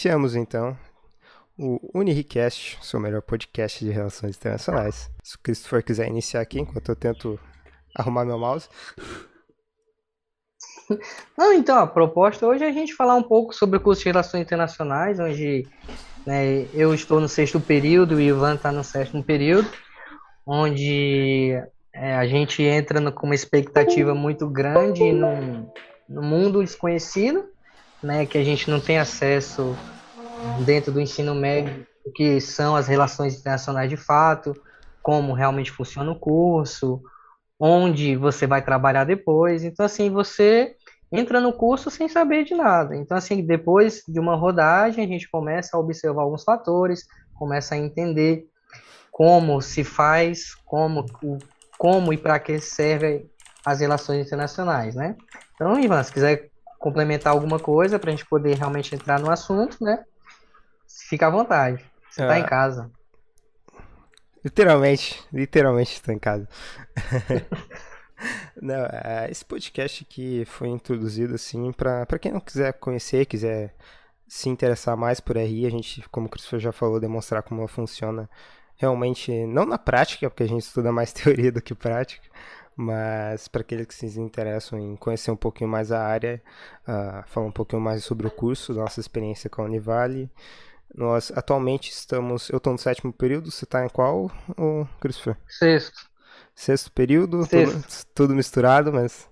Iniciamos então o Uniricast, seu melhor podcast de relações internacionais. Se o Christopher quiser iniciar aqui, enquanto eu tento arrumar meu mouse. Não, então, a proposta hoje é a gente falar um pouco sobre o curso de Relações Internacionais, onde né, eu estou no sexto período e o Ivan está no sétimo período, onde é, a gente entra no, com uma expectativa muito grande no, no mundo desconhecido, né, que a gente não tem acesso dentro do ensino médio, o que são as relações internacionais de fato, como realmente funciona o curso, onde você vai trabalhar depois. Então, assim, você entra no curso sem saber de nada. Então, assim, depois de uma rodagem, a gente começa a observar alguns fatores, começa a entender como se faz, como, como e para que servem as relações internacionais, né? Então, Ivan, se quiser complementar alguma coisa para a gente poder realmente entrar no assunto, né? Fica à vontade. Você está em ah. casa. Literalmente, literalmente estou em casa. não, é, esse podcast aqui foi introduzido assim para quem não quiser conhecer, quiser se interessar mais por RI, a gente, como o Christopher já falou, demonstrar como ela funciona realmente, não na prática, porque a gente estuda mais teoria do que prática, mas para aqueles que se interessam em conhecer um pouquinho mais a área, uh, falar um pouquinho mais sobre o curso, nossa experiência com a Univale. Nós atualmente estamos. Eu estou no sétimo período, você está em qual, Christopher? Sexto. Sexto período, sexto. Tudo, tudo, misturado, mas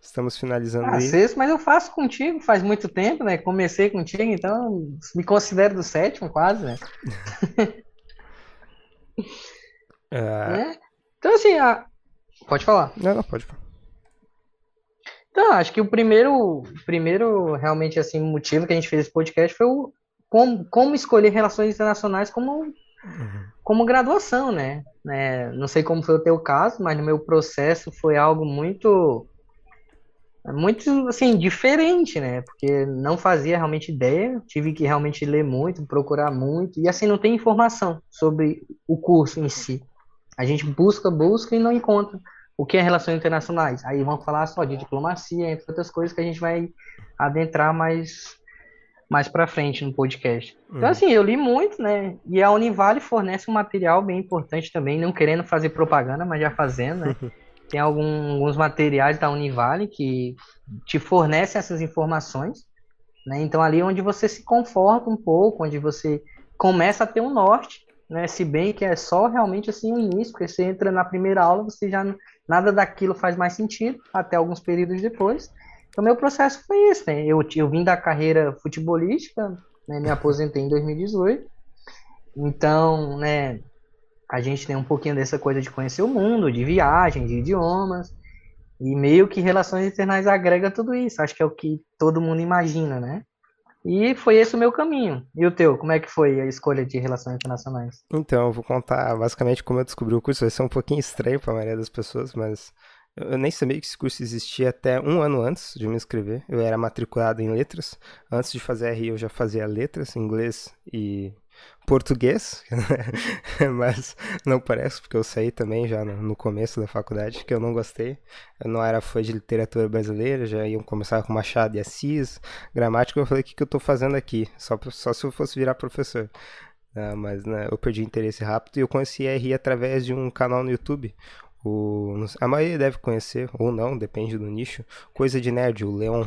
estamos finalizando ah, aí. Sexto, mas eu faço contigo faz muito tempo, né? Comecei contigo, então me considero do sétimo quase, né? é. É. Então, assim, a, Pode falar. Não, não, pode falar. Então, acho que o primeiro, primeiro realmente assim motivo que a gente fez esse podcast foi o como, como escolher relações internacionais como uhum. como graduação, né? É, não sei como foi o teu caso, mas no meu processo foi algo muito muito assim diferente, né? Porque não fazia realmente ideia, tive que realmente ler muito, procurar muito e assim não tem informação sobre o curso em si. A gente busca, busca e não encontra o que é relações internacionais. Aí vamos falar só de diplomacia, entre outras coisas que a gente vai adentrar mais mais para frente no podcast. Então uhum. assim, eu li muito, né? E a Univale fornece um material bem importante também, não querendo fazer propaganda, mas já fazendo, né? Tem algum, alguns materiais da Univale que te fornecem essas informações, né? Então ali é onde você se conforta um pouco, onde você começa a ter um norte, né? Se bem que é só realmente assim o início, porque você entra na primeira aula, você já nada daquilo faz mais sentido, até alguns períodos depois. Então, meu processo foi esse, né? Eu, eu vim da carreira futebolística, né? me aposentei em 2018. Então, né, a gente tem um pouquinho dessa coisa de conhecer o mundo, de viagem, de idiomas. E meio que relações internais agrega tudo isso. Acho que é o que todo mundo imagina, né? E foi esse o meu caminho. E o teu, como é que foi a escolha de relações internacionais? Então, eu vou contar basicamente como eu descobri o curso. Vai ser um pouquinho estranho para a maioria das pessoas, mas eu nem sabia que esse curso existia até um ano antes de me inscrever. Eu era matriculado em letras. Antes de fazer RI, eu já fazia letras, inglês e português, mas não parece, porque eu saí também já no, começo da faculdade, que eu não gostei. Eu não era fã de literatura brasileira, já iam começar com Machado e Assis, gramática. Eu falei: o que, que eu estou fazendo aqui? Só, só se eu fosse virar professor. Ah, mas né, eu perdi interesse rápido e eu conheci a RI através de um canal no YouTube. O, a maioria deve conhecer, ou não, depende do nicho. Coisa de Nerd, o Leon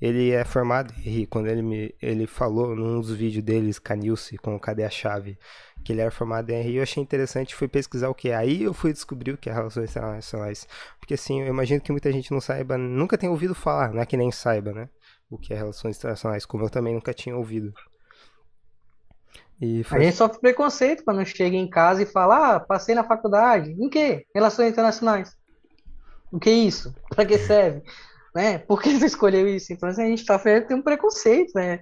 ele é formado em quando ele me ele falou num dos vídeos deles, Canilce, com Cadê a Chave, que ele era formado em RI, eu achei interessante, fui pesquisar o que é. Aí eu fui descobrir o que é relações internacionais. Porque assim, eu imagino que muita gente não saiba, nunca tem ouvido falar, não é que nem saiba, né? O que é relações internacionais, como eu também nunca tinha ouvido. E foi... A gente sofre preconceito quando chega em casa e fala, ah, passei na faculdade. Em quê? Relações internacionais. O que é isso? Para que serve? Né? Por que você escolheu isso? Então, assim, a gente tá tem um preconceito, né?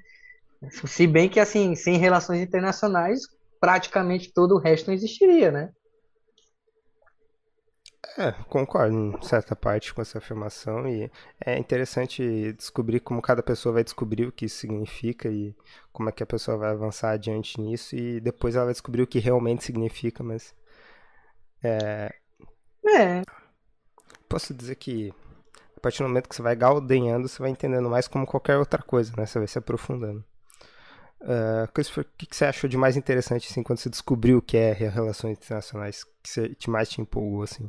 Se bem que, assim, sem relações internacionais, praticamente todo o resto não existiria, né? É, concordo em certa parte com essa afirmação e é interessante descobrir como cada pessoa vai descobrir o que isso significa e como é que a pessoa vai avançar adiante nisso e depois ela vai descobrir o que realmente significa, mas é, é. posso dizer que a partir do momento que você vai galdenhando, você vai entendendo mais como qualquer outra coisa, né? Você vai se aprofundando. Uh, Christopher, o que, que, você achou de mais interessante assim quando você descobriu o que é relações internacionais? que você, mais te empolgou assim?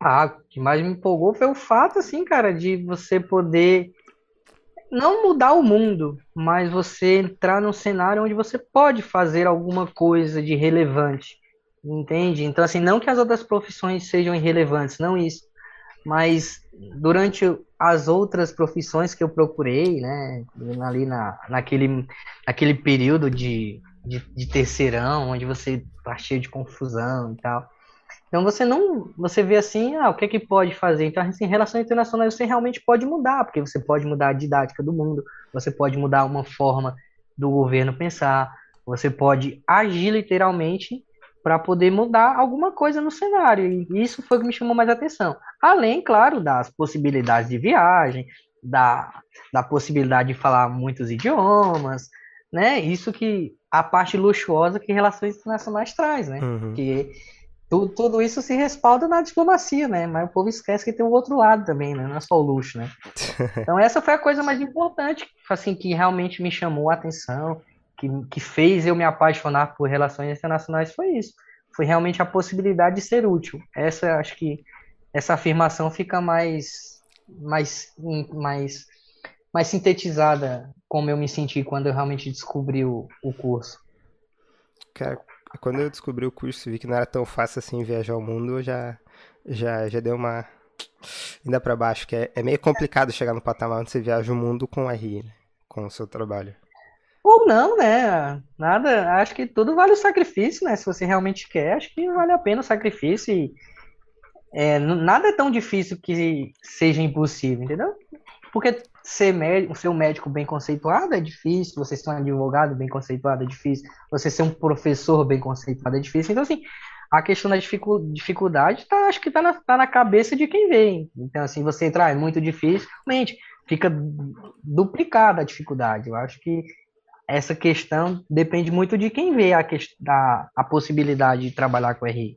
Ah, o que mais me empolgou foi o fato, assim, cara, de você poder não mudar o mundo, mas você entrar num cenário onde você pode fazer alguma coisa de relevante, entende? Então, assim, não que as outras profissões sejam irrelevantes, não isso, mas durante as outras profissões que eu procurei, né, ali na, naquele, naquele período de, de, de terceirão, onde você tá cheio de confusão e tal, então você não, você vê assim, ah, o que é que pode fazer? Então, assim, em relações internacionais você realmente pode mudar, porque você pode mudar a didática do mundo, você pode mudar uma forma do governo pensar, você pode agir literalmente para poder mudar alguma coisa no cenário. E isso foi o que me chamou mais atenção. Além, claro, das possibilidades de viagem, da, da possibilidade de falar muitos idiomas, né? Isso que a parte luxuosa que relações internacionais traz, né? Uhum. Que tudo, tudo isso se respalda na diplomacia, né? Mas o povo esquece que tem um outro lado também, né? Não é só o luxo, né? Então essa foi a coisa mais importante, assim, que realmente me chamou a atenção, que, que fez eu me apaixonar por relações internacionais foi isso. Foi realmente a possibilidade de ser útil. Essa, acho que essa afirmação fica mais, mais, mais, mais sintetizada como eu me senti quando eu realmente descobri o, o curso. Cara, quando eu descobri o curso e vi que não era tão fácil assim viajar o mundo, eu já, já, já deu uma. Ainda para baixo, que é, é, meio complicado chegar no patamar onde você viaja o mundo com RI, né? com o seu trabalho. Ou não, né? Nada, acho que tudo vale o sacrifício, né? Se você realmente quer, acho que vale a pena o sacrifício. E, é, nada é tão difícil que seja impossível, entendeu? Porque ser médico, ser um médico bem conceituado é difícil, você ser um advogado bem conceituado é difícil, você ser um professor bem conceituado é difícil. Então, assim, a questão da dificuldade tá, acho que tá na, tá na cabeça de quem vem. Então, assim, você entrar é muito difícil, realmente, fica duplicada a dificuldade. Eu acho que essa questão depende muito de quem vê a, a, a possibilidade de trabalhar com RI.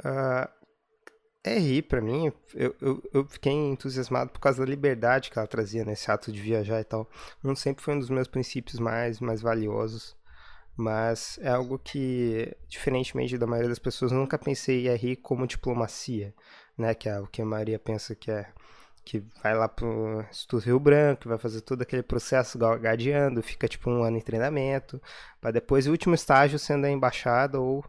Uh, RI, para mim, eu, eu, eu, fiquei entusiasmado por causa da liberdade que ela trazia nesse ato de viajar e tal. Um sempre foi um dos meus princípios mais, mais valiosos. Mas é algo que, diferentemente da maioria das pessoas, nunca pensei em RI como diplomacia, né? Que é o que a Maria pensa que é que vai lá pro Instituto Rio Branco, vai fazer todo aquele processo gadeando, fica tipo um ano em treinamento, para depois o último estágio sendo a embaixada ou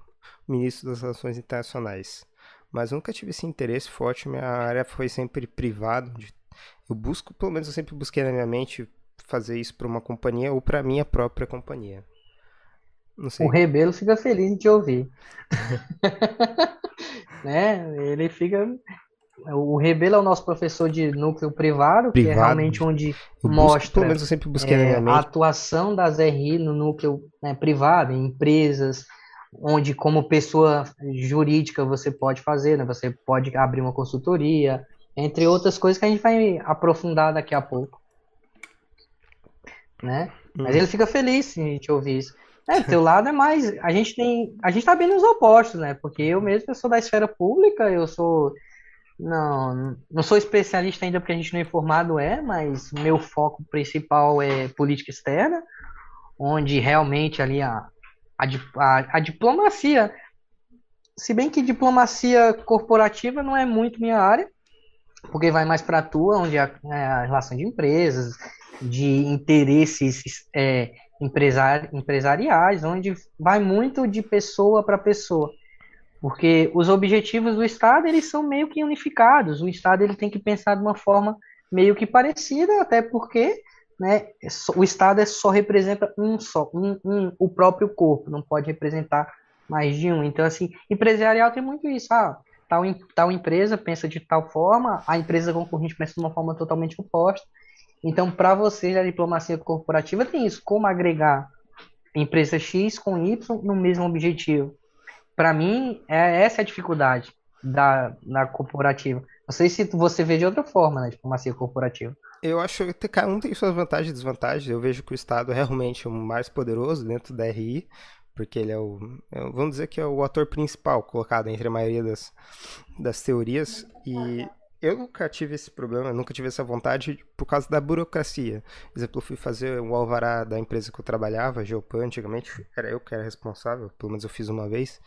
ministro das Relações Internacionais mas nunca tive esse interesse forte. Minha área foi sempre privado. Eu busco, pelo menos eu sempre busquei na minha mente fazer isso para uma companhia ou para minha própria companhia. O Rebelo fica feliz de ouvir. né? Ele fica. O Rebelo é o nosso professor de núcleo privado, privado. que é realmente onde mostra busco, busquei é, a atuação das RI no núcleo né, privado, em empresas, onde como pessoa jurídica você pode fazer, né? Você pode abrir uma consultoria, entre outras coisas que a gente vai aprofundar daqui a pouco. Né? Hum. Mas ele fica feliz a gente ouvir isso. É, teu lado é mais. A gente tem. A gente tá bem nos opostos, né? Porque eu mesmo eu sou da esfera pública, eu sou. Não, não sou especialista ainda porque a gente não é informado é, mas meu foco principal é política externa, onde realmente ali a, a, a, a diplomacia. Se bem que diplomacia corporativa não é muito minha área, porque vai mais para a tua, onde a, é a, relação de empresas, de interesses é, empresari, empresariais, onde vai muito de pessoa para pessoa. Porque os objetivos do Estado, eles são meio que unificados. O Estado ele tem que pensar de uma forma meio que parecida, até porque né, o Estado é só representa um só, um, um, o próprio corpo, não pode representar mais de um. Então, assim, empresarial tem muito isso. Ah, tal, tal empresa pensa de tal forma, a empresa concorrente pensa de uma forma totalmente oposta. Então, para você, a diplomacia corporativa tem isso, como agregar empresa X com Y no mesmo objetivo. Para mim, é essa é a dificuldade da, da corporativa. Não sei se você vê de outra forma né, diplomacia corporativa eu acho que cada um tem suas vantagens e desvantagens. Eu vejo que o Estado é realmente o mais poderoso dentro da RI, porque ele é o, é vamos dizer que é o ator principal colocado entre a maioria das, das teorias. E eu nunca tive esse problema, nunca tive essa vontade por causa da burocracia. Por exemplo, eu fui fazer o alvará da empresa que eu trabalhava, Geopan, antigamente, era eu que era responsável, pelo menos eu fiz uma vez,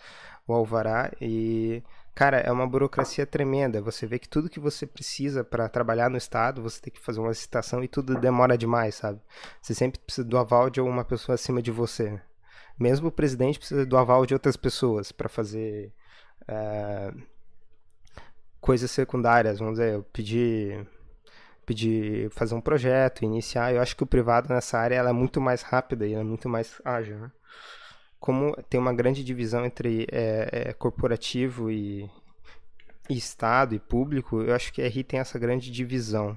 o alvará, e, cara, é uma burocracia tremenda. Você vê que tudo que você precisa para trabalhar no estado, você tem que fazer uma licitação e tudo demora demais, sabe? Você sempre precisa do aval de uma pessoa acima de você. Mesmo o presidente precisa do aval de outras pessoas para fazer. É coisas secundárias, vamos dizer, eu pedi pedir fazer um projeto, iniciar, eu acho que o privado nessa área ela é muito mais rápida e é muito mais ágil, né? Como tem uma grande divisão entre é, é, corporativo e, e, Estado e público, eu acho que a RI tem essa grande divisão.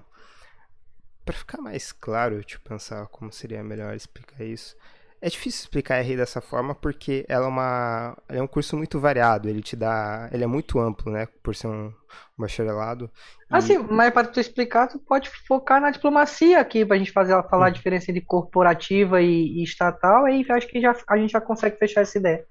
Para ficar mais claro, deixa eu pensar como seria melhor explicar isso. É difícil explicar RI dessa forma porque ela é, uma, ela é um curso muito variado, ele te dá, ele é muito amplo, né, por ser um, bacharelado. Assim, e... mas para tu explicar, tu pode focar na diplomacia aqui para a gente fazer falar hum. a diferença entre corporativa e, e estatal, aí acho que já a gente já consegue fechar essa ideia.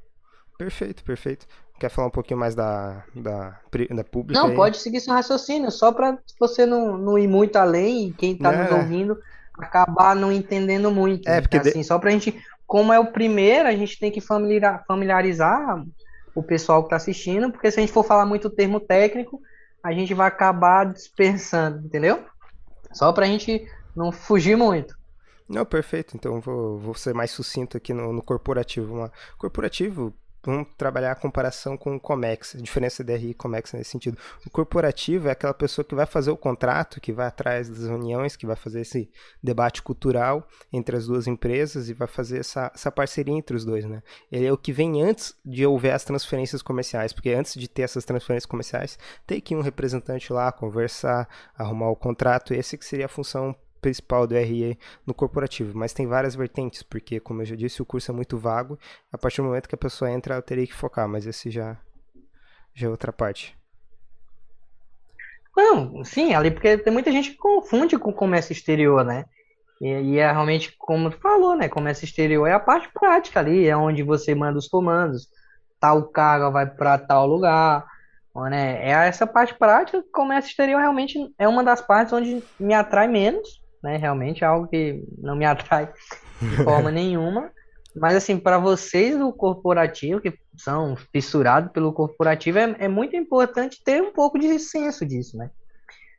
Perfeito, perfeito. Quer falar um pouquinho mais da, da, da pública? Não, aí? pode seguir seu raciocínio, só para você não, não ir muito além e quem está é. nos ouvindo acabar não entendendo muito. É, porque assim, de... só para a gente como é o primeiro, a gente tem que familiarizar o pessoal que está assistindo, porque se a gente for falar muito termo técnico, a gente vai acabar dispersando, entendeu? Só para a gente não fugir muito. Não, perfeito. Então vou, vou ser mais sucinto aqui no, no corporativo. Corporativo, vamos trabalhar a comparação com o Comex, a diferença DRI e Comex nesse sentido. O corporativo é aquela pessoa que vai fazer o contrato, que vai atrás das reuniões, que vai fazer esse debate cultural entre as duas empresas e vai fazer essa, essa parceria entre os dois, né? Ele é o que vem antes de houver as transferências comerciais, porque antes de ter essas transferências comerciais, tem que ir um representante lá conversar, arrumar o contrato, esse que seria a função principal do RE no corporativo, mas tem várias vertentes, porque, como eu já disse, o curso é muito vago. A partir do momento que a pessoa entra, ela teria que focar, mas esse já, já é outra parte. Não, sim, ali porque tem muita gente que confunde com comércio exterior, né? E, e, é realmente como tu falou, né? Comércio exterior é a parte prática ali, é onde você manda os comandos, tal carga vai para tal lugar, né? É essa parte prática. Comércio exterior realmente é uma das partes onde me atrai menos, né? Realmente é algo que não me atrai de forma nenhuma. Mas assim, para vocês do corporativo, que são fissurados pelo corporativo, é, é, muito importante ter um pouco de senso disso, né?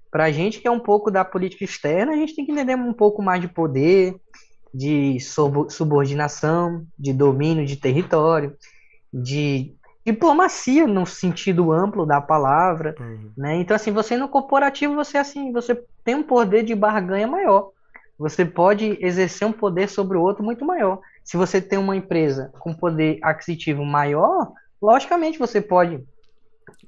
Para a gente que é um pouco da política externa, a gente tem que entender um pouco mais de poder, de subordinação, de domínio de território, de diplomacia no sentido amplo da palavra, uhum. né? Então assim, você no corporativo você assim, você tem um poder de barganha maior. Você pode exercer um poder sobre o outro muito maior. Se você tem uma empresa com poder aquisitivo maior, logicamente você pode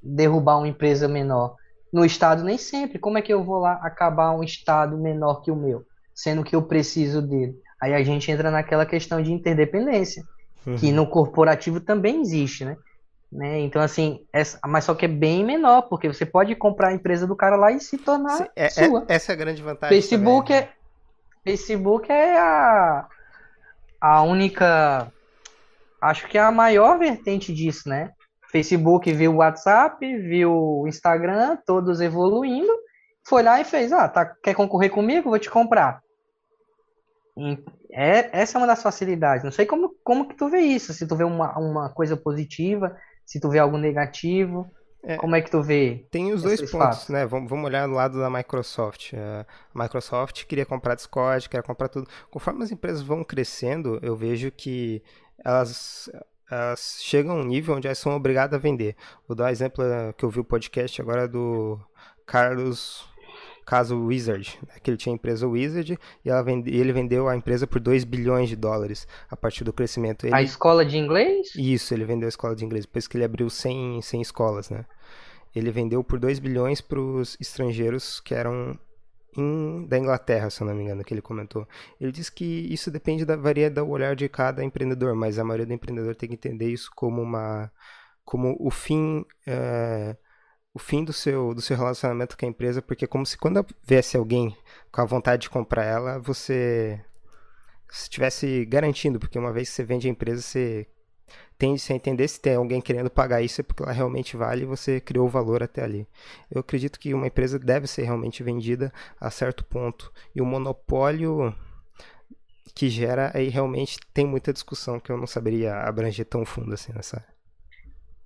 derrubar uma empresa menor. No estado nem sempre. Como é que eu vou lá acabar um estado menor que o meu, sendo que eu preciso dele? Aí a gente entra naquela questão de interdependência, uhum. que no corporativo também existe, né? Né? Então, assim, essa, mas só que é bem menor, porque você pode comprar a empresa do cara lá e se tornar Sim, é, sua. É, essa é a grande vantagem. Facebook também. é Facebook é a, a única. Acho que é a maior vertente disso, né? Facebook viu o WhatsApp, viu o Instagram, todos evoluindo, foi lá e fez, ah, tá, quer concorrer comigo? Vou te comprar. É, essa é uma das facilidades. Não sei como, como que tu vê isso, se tu vê uma, uma coisa positiva, se tu vê algo negativo. É, Como é que tu vê? Tem os dois pontos, fatos? né? Vamos, vamos olhar no lado da Microsoft. É, a Microsoft queria comprar Discord, queria comprar tudo. Conforme as empresas vão crescendo, eu vejo que elas, elas chegam a um nível onde elas são obrigadas a vender. Vou dar um exemplo é, que eu vi o podcast agora do Carlos caso Wizard, né, que ele tinha a empresa Wizard e vende, ele vendeu a empresa por 2 bilhões de dólares a partir do crescimento. Ele, a escola de inglês? Isso, ele vendeu a escola de inglês, depois que ele abriu 100, 100 escolas, né? Ele vendeu por 2 bilhões para os estrangeiros que eram em, da Inglaterra, se eu não me engano, que ele comentou. Ele disse que isso depende da varia do olhar de cada empreendedor, mas a maioria do empreendedor tem que entender isso como uma como o fim uh, o fim do seu, do seu relacionamento com a empresa, porque é como se quando viesse alguém com a vontade de comprar ela, você estivesse garantindo, porque uma vez que você vende a empresa, você tende-se a entender se tem alguém querendo pagar isso é porque ela realmente vale e você criou o valor até ali. Eu acredito que uma empresa deve ser realmente vendida a certo ponto. E o monopólio que gera aí realmente tem muita discussão que eu não saberia abranger tão fundo assim nessa área.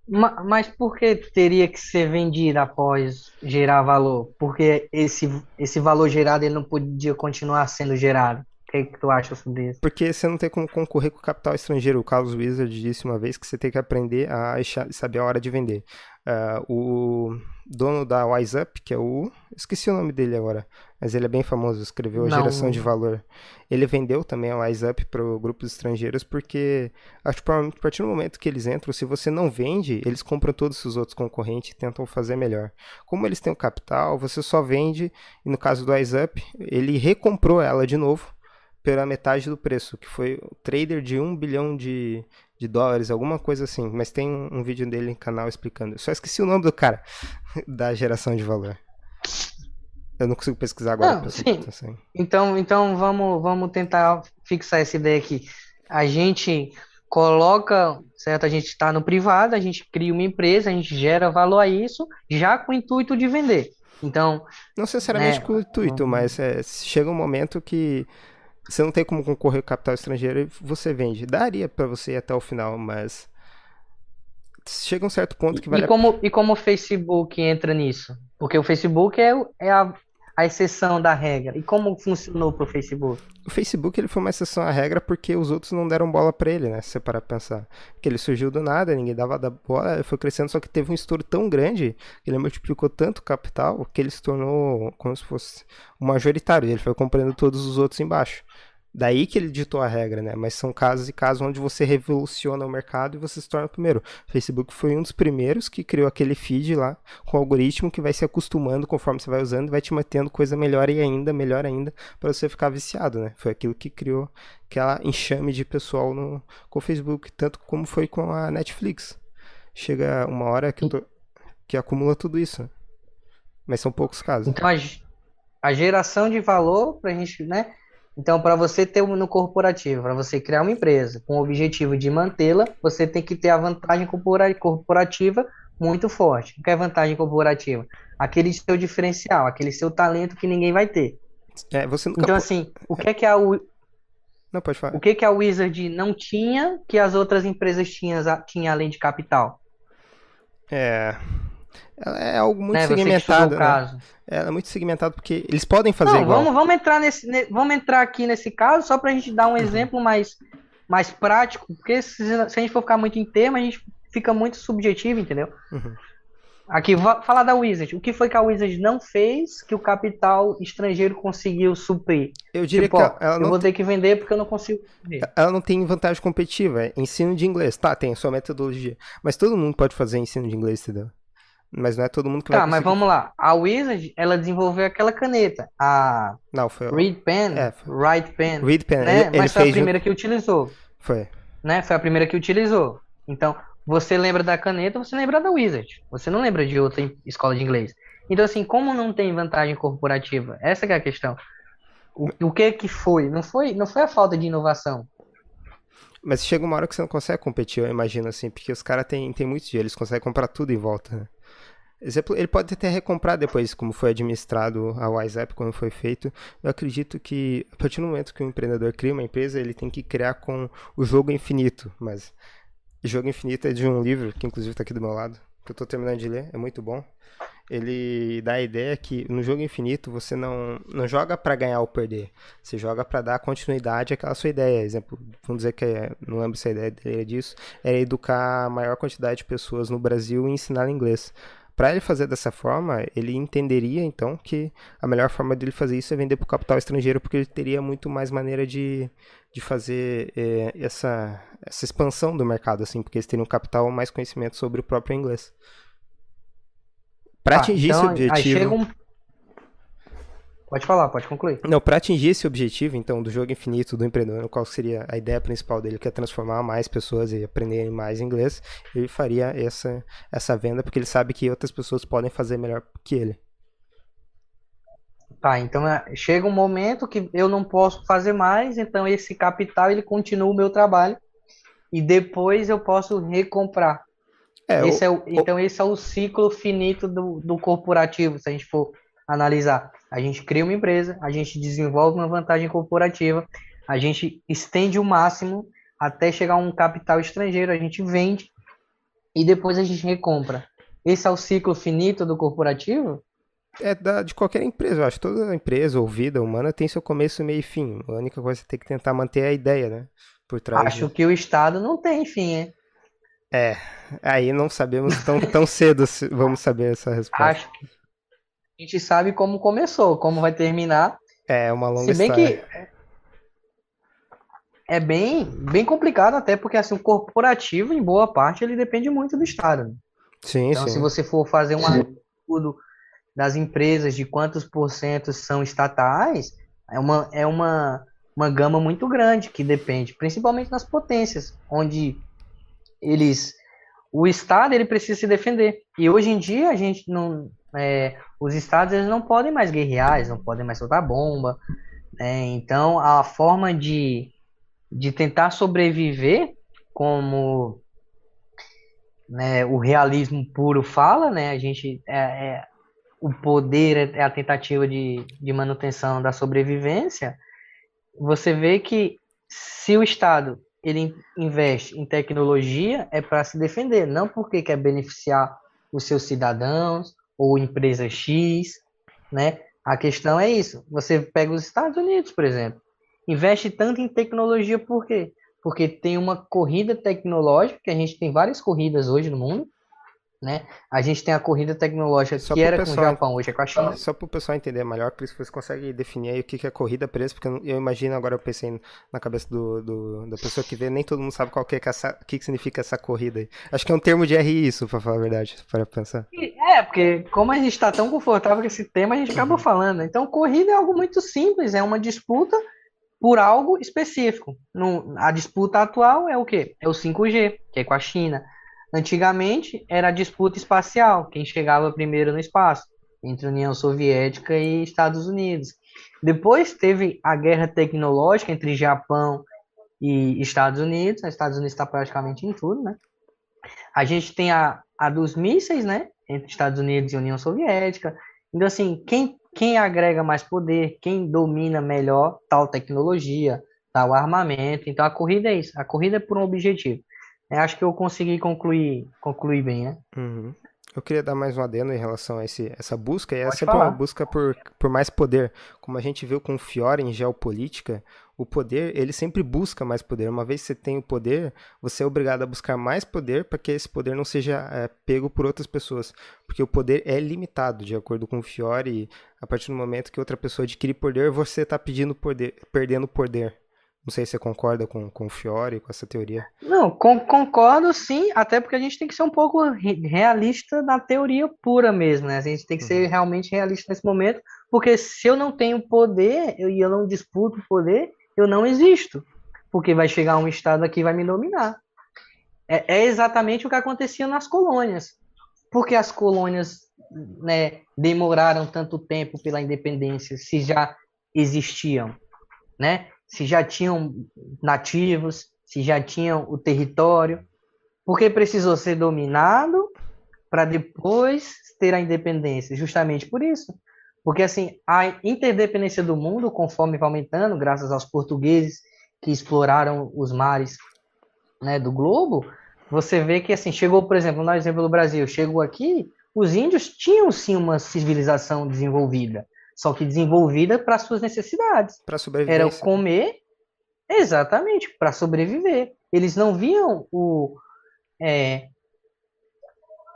Mas por que teria que ser vendida após gerar valor? Porque esse, esse valor gerado ele não podia continuar sendo gerado. O que, é que tu acha sobre isso? Porque você não tem como concorrer com o capital estrangeiro. O Carlos Wizard disse uma vez que você tem que aprender a saber a hora de vender. Uh, o dono da WiseUp, que é o. Esqueci o nome dele agora, mas ele é bem famoso, escreveu a Não. Geração de Valor. Ele vendeu também a WiseUp para grupos estrangeiros porque acho que a partir do momento que eles entram, se você não vende, eles compram todos os outros concorrentes e tentam fazer melhor. Como eles têm o capital, você só vende, e no caso do WiseUp, ele recomprou ela de novo pela metade do preço, que foi o trader de um bilhão de, de dólares, alguma coisa assim. Mas tem um, um vídeo dele no canal explicando. só esqueci o nome do cara da geração de valor. Eu não consigo pesquisar agora. Não, sim. Então, então vamos, vamos tentar fixar essa ideia aqui. A gente coloca, certo? A gente está no privado, a gente cria uma empresa, a gente gera valor a isso, já com o intuito de vender. Então. Não necessariamente né, com o intuito, mas é, chega um momento que você não tem como concorrer com capital estrangeiro e você vende. Daria para você ir até o final, mas chega um certo ponto que vai. E como, e como o Facebook entra nisso? Porque o Facebook é, é a, a exceção da regra. E como funcionou para o Facebook? O Facebook ele foi uma exceção à regra porque os outros não deram bola para ele, né? Se você parar pra pensar. Porque ele surgiu do nada, ninguém dava da bola, ele foi crescendo, só que teve um estouro tão grande que ele multiplicou tanto capital que ele se tornou como se fosse o majoritário. Ele foi comprando todos os outros embaixo. Daí que ele ditou a regra, né? Mas são casos e casos onde você revoluciona o mercado e você se torna o primeiro. O Facebook foi um dos primeiros que criou aquele feed lá com algoritmo que vai se acostumando conforme você vai usando e vai te mantendo coisa melhor e ainda, melhor ainda, para você ficar viciado, né? Foi aquilo que criou aquela enxame de pessoal no, com o Facebook, tanto como foi com a Netflix. Chega uma hora que, tô, que acumula tudo isso. Mas são poucos casos. Então a, a geração de valor pra gente, né? Então, para você ter no corporativo, para você criar uma empresa com o objetivo de mantê-la, você tem que ter a vantagem corporativa muito forte. O que é vantagem corporativa? Aquele seu diferencial, aquele seu talento que ninguém vai ter. É. Então, assim, o que é que a, não, pode falar. O que, que a Wizard não tinha que as outras empresas tinham, tinham além de capital? É. É algo muito né, segmentado. Né? Ela é muito segmentado porque eles podem fazer Não, igual. Vamos, vamos, entrar nesse, vamos entrar aqui nesse caso só para a gente dar um uhum. exemplo mais, mais prático, porque se, se, a gente for ficar muito em tema, a gente fica muito subjetivo, entendeu? Uhum. Aqui, vou falar da Wizard. O que foi que a Wizard não fez que o capital estrangeiro conseguiu suprir? Eu diria tipo, que ela, eu vou ter que vender porque eu não consigo vender. Ela não tem vantagem competitiva. É ensino de inglês. Tá, tem a sua metodologia. Mas todo mundo pode fazer ensino de inglês, entendeu? Mas não é todo mundo que tá, vai Tá, mas vamos lá. A Wizard, ela desenvolveu aquela caneta. A não, foi Read Pen, é, foi... Write Pen. Read Pen. Né? Ele, mas foi a primeira que utilizou. Foi. Né? Foi a primeira que utilizou. Então, você lembra da caneta, você lembra da Wizard. Você não lembra de outra escola de inglês. Então, assim, como não tem vantagem corporativa? Essa é a questão. O, o que que foi? Não foi, não foi a falta de inovação. Mas chega uma hora que você não consegue competir, eu imagino assim, porque os caras têm, têm muito dinheiro, eles conseguem comprar tudo em volta. Né? Exemplo, ele pode até recomprar depois, como foi administrado a WhatsApp, como foi feito. Eu acredito que, a partir do momento que o empreendedor cria uma empresa, ele tem que criar com o jogo infinito. Mas jogo infinito é de um livro, que inclusive está aqui do meu lado, que eu estou terminando de ler, é muito bom. Ele dá a ideia que no jogo infinito você não, não joga para ganhar ou perder, você joga para dar continuidade àquela sua ideia. Exemplo, vamos dizer que é, não lembro se a ideia dele é disso, era educar a maior quantidade de pessoas no Brasil e ensinar inglês. Para ele fazer dessa forma, ele entenderia então que a melhor forma dele fazer isso é vender para o capital estrangeiro, porque ele teria muito mais maneira de, de fazer é, essa, essa expansão do mercado, assim, porque eles teriam capital mais conhecimento sobre o próprio inglês. Para ah, atingir então, esse objetivo. Um... Pode falar, pode concluir. Não, para atingir esse objetivo, então, do jogo infinito do empreendedor, qual seria a ideia principal dele, que é transformar mais pessoas e aprenderem mais inglês, ele faria essa, essa venda porque ele sabe que outras pessoas podem fazer melhor que ele. Tá, então é, chega um momento que eu não posso fazer mais, então esse capital ele continua o meu trabalho e depois eu posso recomprar. É, esse o, é o, então, esse é o ciclo finito do, do corporativo, se a gente for analisar. A gente cria uma empresa, a gente desenvolve uma vantagem corporativa, a gente estende o máximo até chegar a um capital estrangeiro, a gente vende e depois a gente recompra. Esse é o ciclo finito do corporativo? É da, de qualquer empresa, eu acho. Toda empresa ou vida humana tem seu começo, meio e fim. A única coisa é ter que tentar manter a ideia, né? Por trás. Acho de... que o Estado não tem fim, hein? É, aí não sabemos tão, tão cedo se vamos saber essa resposta. Acho que a gente sabe como começou, como vai terminar. É, uma longa Se bem história. que é bem, bem complicado até porque assim, o corporativo, em boa parte, ele depende muito do Estado. Né? Sim, então, sim. se você for fazer um estudo das empresas de quantos por cento são estatais, é uma, é uma, uma gama muito grande que depende, principalmente nas potências, onde eles o Estado ele precisa se defender. E hoje em dia a gente não. É, os estados eles não podem mais guerrear, eles não podem mais soltar bomba. Né? Então a forma de, de tentar sobreviver, como né, o realismo puro fala, né? A gente é, é, o poder é a tentativa de, de manutenção da sobrevivência. Você vê que se o Estado ele investe em tecnologia é para se defender, não porque quer beneficiar os seus cidadãos ou empresa X, né? A questão é isso. Você pega os Estados Unidos, por exemplo, investe tanto em tecnologia por quê? Porque tem uma corrida tecnológica, que a gente tem várias corridas hoje no mundo, né? A gente tem a corrida tecnológica só que era pessoal, com o Japão, hoje é com a China. Só para o pessoal entender melhor, Cris, você consegue definir aí o que é corrida preço, porque eu imagino agora, eu pensei na cabeça do, do da pessoa que vê, nem todo mundo sabe qual que é essa, o que, que significa essa corrida aí. Acho que é um termo de RI isso, para falar a verdade, para pensar. É, porque como a gente está tão confortável com esse tema, a gente acaba uhum. falando. Então, corrida é algo muito simples, é uma disputa por algo específico. No, a disputa atual é o quê? É o 5G, que é com a China. Antigamente era disputa espacial, quem chegava primeiro no espaço, entre União Soviética e Estados Unidos. Depois teve a guerra tecnológica entre Japão e Estados Unidos. Os Estados Unidos está praticamente em tudo, né? A gente tem a, a dos mísseis, né? Entre Estados Unidos e União Soviética. Então, assim, quem, quem agrega mais poder, quem domina melhor tal tecnologia, tal armamento. Então, a corrida é isso. A corrida é por um objetivo. Eu acho que eu consegui concluir, concluir bem, né? Uhum. Eu queria dar mais um adendo em relação a esse, essa busca, e é sempre falar. uma busca por, por mais poder. Como a gente viu com o Fiore em geopolítica, o poder, ele sempre busca mais poder. Uma vez que você tem o poder, você é obrigado a buscar mais poder para que esse poder não seja é, pego por outras pessoas. Porque o poder é limitado, de acordo com o Fiore, a partir do momento que outra pessoa adquire poder, você está pedindo poder, perdendo poder. Não sei se você concorda com, com o Fiore, com essa teoria. Não, com, concordo sim, até porque a gente tem que ser um pouco realista na teoria pura mesmo, né? A gente tem que uhum. ser realmente realista nesse momento, porque se eu não tenho poder e eu, eu não disputo poder, eu não existo. Porque vai chegar um Estado aqui e vai me dominar. É, é exatamente o que acontecia nas colônias. Porque as colônias né, demoraram tanto tempo pela independência, se já existiam, né? Se já tinham nativos, se já tinham o território, porque precisou ser dominado para depois ter a independência, justamente por isso. Porque assim, a interdependência do mundo, conforme vai aumentando, graças aos portugueses que exploraram os mares né, do globo, você vê que assim, chegou, por exemplo, no exemplo do Brasil, chegou aqui, os índios tinham sim uma civilização desenvolvida, só que desenvolvida para suas necessidades. Para sobreviver. Era comer, exatamente, para sobreviver. Eles não viam o, é,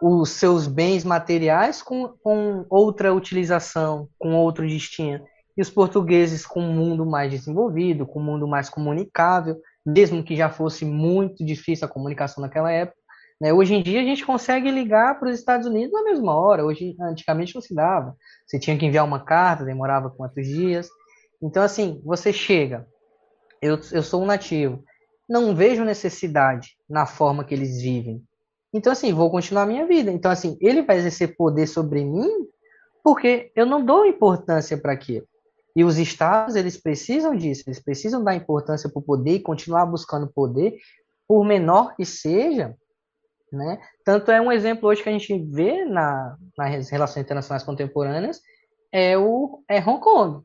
os seus bens materiais com, com outra utilização, com outro destino. E os portugueses com um mundo mais desenvolvido, com um mundo mais comunicável, mesmo que já fosse muito difícil a comunicação naquela época, né? Hoje em dia a gente consegue ligar para os Estados Unidos na mesma hora. Hoje, antigamente não se dava. Você tinha que enviar uma carta, demorava quantos dias. Então, assim, você chega, eu, eu sou um nativo, não vejo necessidade na forma que eles vivem. Então, assim, vou continuar a minha vida. Então, assim, ele vai exercer poder sobre mim porque eu não dou importância para aquilo. E os estados, eles precisam disso, eles precisam dar importância para o poder e continuar buscando poder por menor que seja, né? Tanto é um exemplo hoje que a gente vê na, nas relações internacionais contemporâneas é o é Hong Kong.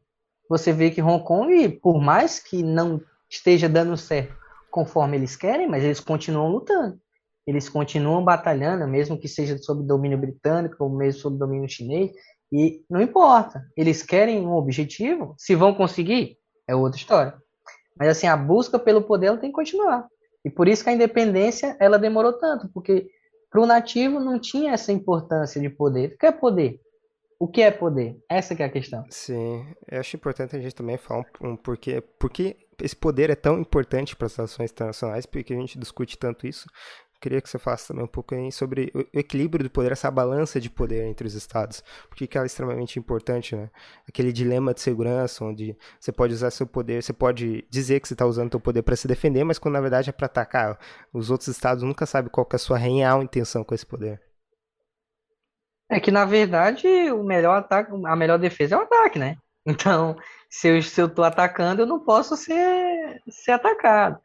Você vê que Hong Kong, por mais que não esteja dando certo conforme eles querem, mas eles continuam lutando. Eles continuam batalhando, mesmo que seja sob domínio britânico ou mesmo sob domínio chinês, e não importa. Eles querem um objetivo, se vão conseguir, é outra história. Mas assim, a busca pelo poder tem que continuar. E por isso que a independência ela demorou tanto, porque para o nativo não tinha essa importância de poder. O que é poder? O que é poder? Essa é a questão. Sim, eu acho importante a gente também falar um, um porquê, porque esse poder é tão importante para as relações internacionais, porque a gente discute tanto isso, queria que você falasse também um pouco sobre o equilíbrio do poder, essa balança de poder entre os estados. Porque que ela é extremamente importante, né? Aquele dilema de segurança, onde você pode usar seu poder, você pode dizer que você está usando seu poder para se defender, mas quando na verdade é para atacar. Os outros estados nunca sabem qual é a sua real intenção com esse poder. É que na verdade o melhor ataque, a melhor defesa é o ataque, né? Então, se eu, tô atacando, eu não posso ser, ser atacado.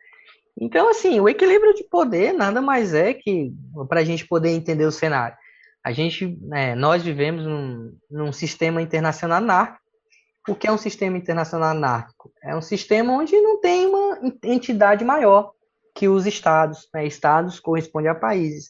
Então, assim, o equilíbrio de poder nada mais é que para a gente poder entender o cenário. A gente, né, nós vivemos num, num sistema internacional anárquico. O que é um sistema internacional anárquico? É um sistema onde não tem uma entidade maior que os estados. Né? Estados correspondem a países.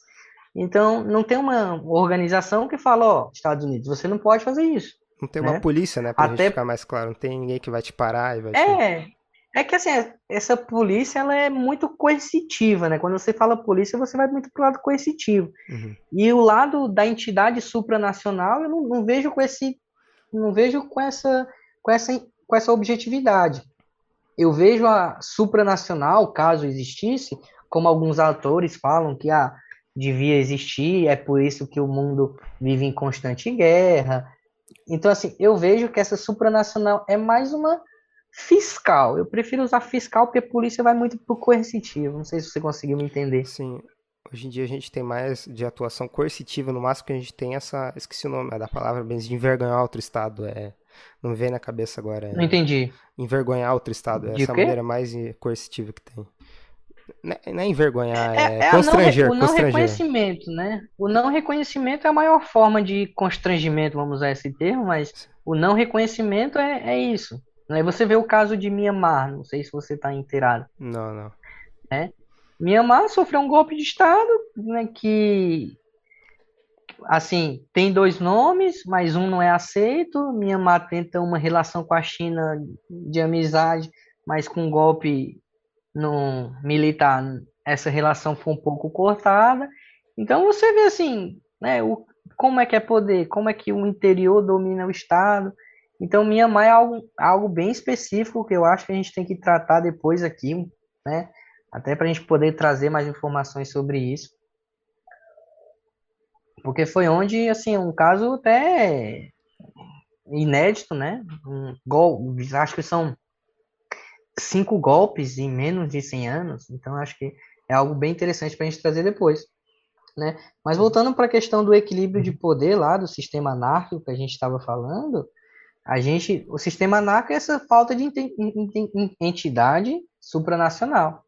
Então, não tem uma organização que fala, ó, Estados Unidos, você não pode fazer isso. Não tem né? uma polícia, né, pra Até... gente ficar mais claro. Não tem ninguém que vai te parar e vai É, te... É que assim, essa polícia ela é muito coercitiva, né? Quando você fala polícia, você vai muito pro lado coercitivo. Uhum. E o lado da entidade supranacional, eu não, não, vejo com esse não vejo com essa com essa com essa objetividade. Eu vejo a supranacional, caso existisse, como alguns autores falam que ah, devia existir, é por isso que o mundo vive em constante guerra. Então assim, eu vejo que essa supranacional é mais uma fiscal. Eu prefiro usar fiscal porque polícia vai muito pro coercitivo. Não sei se você conseguiu me entender. Sim. Hoje em dia a gente tem mais de atuação coercitiva, no máximo que a gente tem essa. Esqueci o nome da palavra, mas de envergonhar outro Estado. É, não me vem na cabeça agora. É, não entendi. Envergonhar outro Estado. É essa maneira mais coercitiva que tem. Não é, é envergonhar, é, é constranger. Não, o não constranger. reconhecimento, né? O não reconhecimento é a maior forma de constrangimento, vamos usar esse termo, mas o não reconhecimento é, é isso. Aí você vê o caso de Myanmar, não sei se você está inteirado. Não, não. É? Myanmar sofreu um golpe de Estado, né, que assim, tem dois nomes, mas um não é aceito. Myanmar tenta uma relação com a China de amizade, mas com um golpe no militar, essa relação foi um pouco cortada. Então você vê assim, né, o, como é que é poder, como é que o interior domina o Estado. Então, Mianmar é algo, algo bem específico que eu acho que a gente tem que tratar depois aqui, né? Até para a gente poder trazer mais informações sobre isso. Porque foi onde, assim, um caso até inédito, né? Um gol, acho que são cinco golpes em menos de 100 anos. Então, acho que é algo bem interessante para a gente trazer depois. Né? Mas voltando para a questão do equilíbrio de poder lá do sistema anárquico que a gente estava falando, a gente, o sistema ANAC é essa falta de entidade supranacional.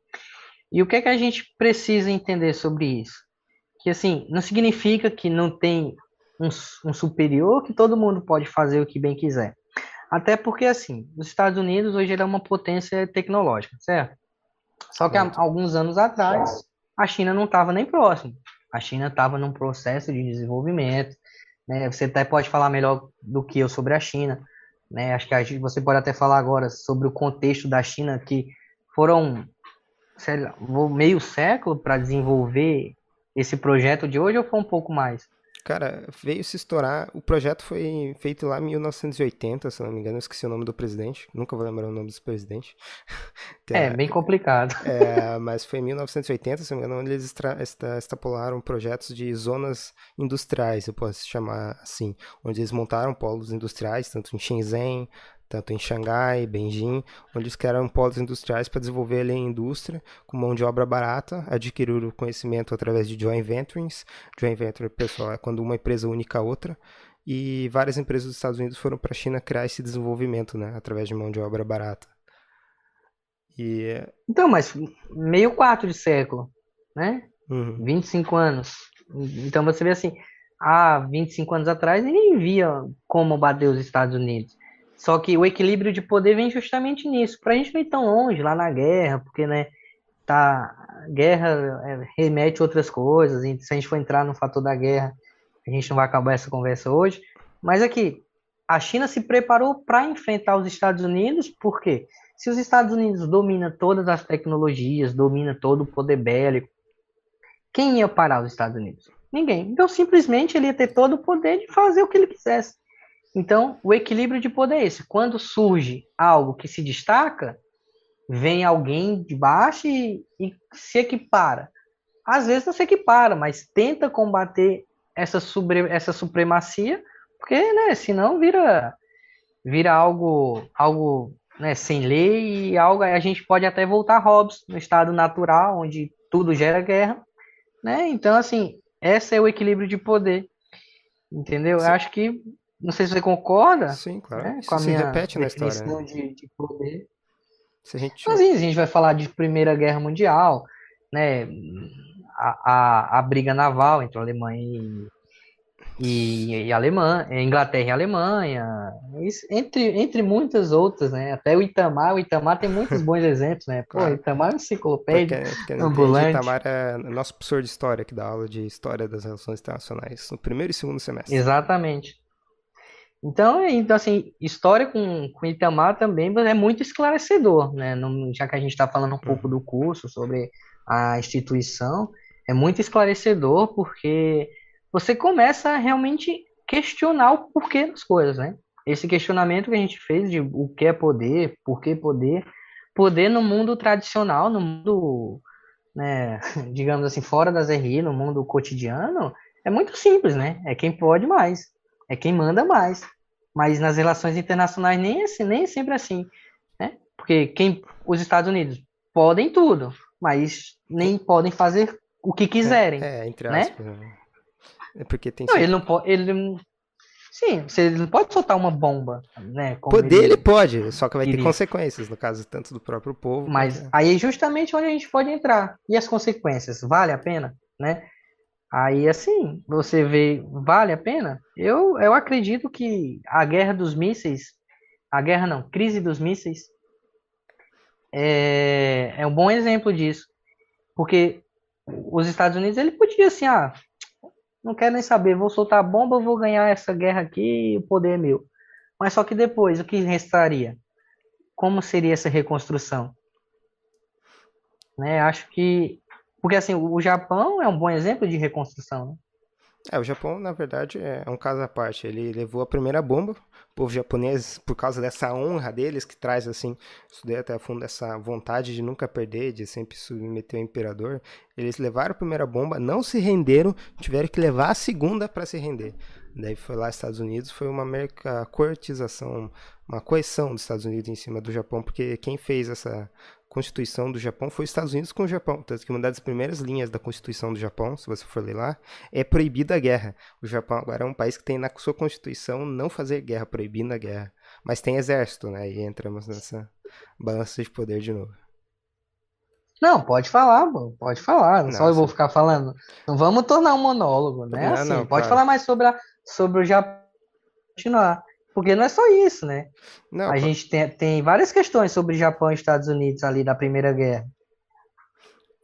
E o que é que a gente precisa entender sobre isso? Que assim, não significa que não tem um, um superior que todo mundo pode fazer o que bem quiser. Até porque assim, os Estados Unidos hoje é uma potência tecnológica, certo? Só que há alguns anos atrás a China não estava nem próximo. A China estava num processo de desenvolvimento. Né? Você até pode falar melhor do que eu sobre a China. Né? Acho que você pode até falar agora sobre o contexto da China, que foram lá, meio século para desenvolver esse projeto de hoje ou foi um pouco mais? Cara, veio se estourar. O projeto foi feito lá em 1980, se não me engano. Eu esqueci o nome do presidente. Nunca vou lembrar o nome do presidente. é, é, bem complicado. É, mas foi em 1980, se não me engano, onde eles extrapolaram projetos de zonas industriais, eu posso chamar assim. Onde eles montaram polos industriais, tanto em Shenzhen, tanto em Xangai, Beijing, onde eles criaram polos industriais para desenvolver ali a indústria com mão de obra barata, adquirir o conhecimento através de joint ventures. Joint venture, pessoal, é quando uma empresa única a outra. E várias empresas dos Estados Unidos foram para a China criar esse desenvolvimento, né, através de mão de obra barata. E... Então, mas meio quarto de século, né? Uhum. 25 anos. Então você vê assim, há 25 anos atrás ninguém via como bater os Estados Unidos. Só que o equilíbrio de poder vem justamente nisso. Pra gente não ir tão longe lá na guerra, porque, né, tá, guerra é, remete a outras coisas, se a gente for entrar no fator da guerra, a gente não vai acabar essa conversa hoje. Mas aqui, a China se preparou para enfrentar os Estados Unidos, por quê? Se os Estados Unidos dominam todas as tecnologias, domina todo o poder bélico, quem ia parar os Estados Unidos? Ninguém. Então, simplesmente, ele ia ter todo o poder de fazer o que ele quisesse. Então, o equilíbrio de poder é esse. Quando surge algo que se destaca, vem alguém de baixo e, e se equipara. Às vezes não se equipara, mas tenta combater essa, sobre, essa supremacia, porque, né, senão vira, vira algo, algo né, sem lei e algo. A gente pode até voltar a Hobbes, no estado natural, onde tudo gera guerra, né? Então, assim, esse é o equilíbrio de poder. Entendeu? Sim. Eu acho que. Não sei se você concorda. Sim, claro. Né, com a se minha repete na história. Né? De, de poder. Se a gente... Mas a gente vai falar de Primeira Guerra Mundial, né? A, a, a briga naval entre a Alemanha e, e, e Alemanha, Inglaterra e Alemanha, isso, entre, entre muitas outras, né? Até o Itamar, o Itamar tem muitos bons exemplos, né? Pô, claro. Itamar é enciclopédia porque, porque ambulante. Itamar é nosso professor de história que dá aula de história das relações internacionais no primeiro e segundo semestre. Exatamente. Então, então assim, história com, com Itamar também é muito esclarecedor, né? já que a gente está falando um pouco uhum. do curso sobre a instituição, é muito esclarecedor porque você começa a realmente questionar o porquê das coisas, né? Esse questionamento que a gente fez de o que é poder, por que poder, poder no mundo tradicional, no mundo, né, digamos assim, fora das RI, no mundo cotidiano, é muito simples, né? É quem pode mais, é quem manda mais. Mas nas relações internacionais nem é, assim, nem é sempre assim, né? Porque quem, os Estados Unidos podem tudo, mas nem podem fazer o que quiserem, é, é entre né? aspas. Né? É porque tem. Não, ele não pode. Ele Sim, você não pode soltar uma bomba, né? Poder ele... ele... pode, só que vai ter consequências, no caso, tanto do próprio povo. Mas aí é justamente onde a gente pode entrar. E as consequências? Vale a pena, né? Aí, assim, você vê, vale a pena? Eu, eu acredito que a guerra dos mísseis, a guerra não, crise dos mísseis, é, é um bom exemplo disso. Porque os Estados Unidos, ele podia assim, ah, não quero nem saber, vou soltar a bomba, vou ganhar essa guerra aqui, o poder é meu. Mas só que depois, o que restaria? Como seria essa reconstrução? Né, acho que. Porque assim, o Japão é um bom exemplo de reconstrução. Né? É, o Japão, na verdade, é um caso à parte. Ele levou a primeira bomba, o povo japonês, por causa dessa honra deles, que traz, assim, estudei até a fundo essa vontade de nunca perder, de sempre submeter o imperador. Eles levaram a primeira bomba, não se renderam, tiveram que levar a segunda para se render. Daí foi lá Estados Unidos, foi uma coertização, uma coerção dos Estados Unidos em cima do Japão, porque quem fez essa Constituição do Japão foi os Estados Unidos com o Japão. Tanto que uma das primeiras linhas da Constituição do Japão, se você for ler lá, é proibida a guerra. O Japão agora é um país que tem na sua Constituição não fazer guerra, proibindo a guerra. Mas tem exército, né? E entramos nessa balança de poder de novo. Não, pode falar, pode falar. Não, só eu vou ficar falando. Não vamos tornar um monólogo, né? Não, assim, não, pode claro. falar mais sobre, a, sobre o Japão. Continuar. Porque não é só isso, né? Não, a gente tem, tem várias questões sobre Japão e Estados Unidos ali da Primeira Guerra.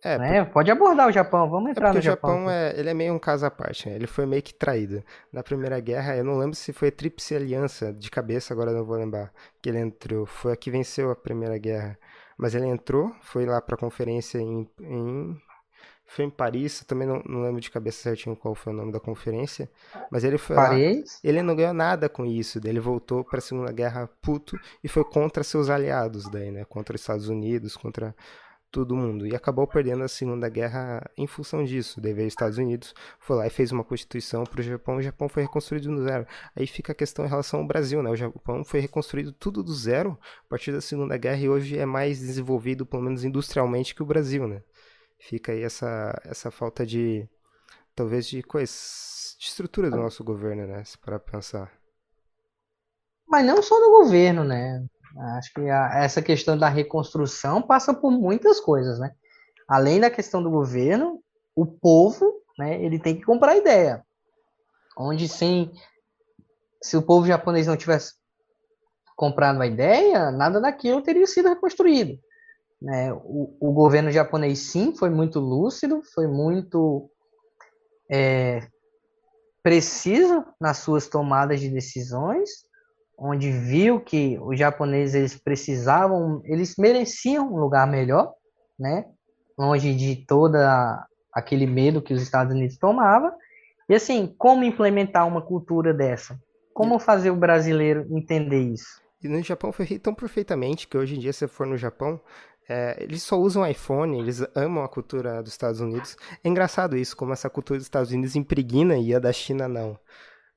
É, né? por... Pode abordar o Japão, vamos é entrar é no Japão. O Japão é, ele é meio um caso à parte, né? ele foi meio que traído. Na Primeira Guerra, eu não lembro se foi a Tríplice Aliança, de cabeça agora não vou lembrar, que ele entrou. Foi a que venceu a Primeira Guerra. Mas ele entrou, foi lá para a conferência em, em foi em Paris, eu também não, não, lembro de cabeça certinho qual foi o nome da conferência, mas ele foi Paris? lá, ele não ganhou nada com isso, daí ele voltou para a Segunda Guerra puto e foi contra seus aliados daí, né, contra os Estados Unidos, contra todo mundo, e acabou perdendo a Segunda Guerra em função disso, daí veio os Estados Unidos, foi lá e fez uma constituição para o Japão, o Japão foi reconstruído do zero, aí fica a questão em relação ao Brasil, né, o Japão foi reconstruído tudo do zero a partir da Segunda Guerra e hoje é mais desenvolvido, pelo menos industrialmente, que o Brasil, né fica aí essa, essa falta de, talvez, de, coisa, de estrutura do nosso governo, né? Se para pensar. Mas não só do governo, né? Acho que a, essa questão da reconstrução passa por muitas coisas, né? Além da questão do governo, o povo, né, ele tem que comprar ideia. Onde sem se o povo japonês não tivesse comprado a ideia, nada daquilo teria sido reconstruído. Né? O, o governo japonês, sim, foi muito lúcido, foi muito é, preciso nas suas tomadas de decisões, onde viu que os japoneses eles precisavam, eles mereciam um lugar melhor, né? longe de toda aquele medo que os Estados Unidos tomavam. E assim, como implementar uma cultura dessa? Como fazer o brasileiro entender isso? E no Japão foi tão perfeitamente que hoje em dia, se você for no Japão, é, eles só usam iPhone, eles amam a cultura dos Estados Unidos. É engraçado isso, como essa cultura dos Estados Unidos impregna e a da China não.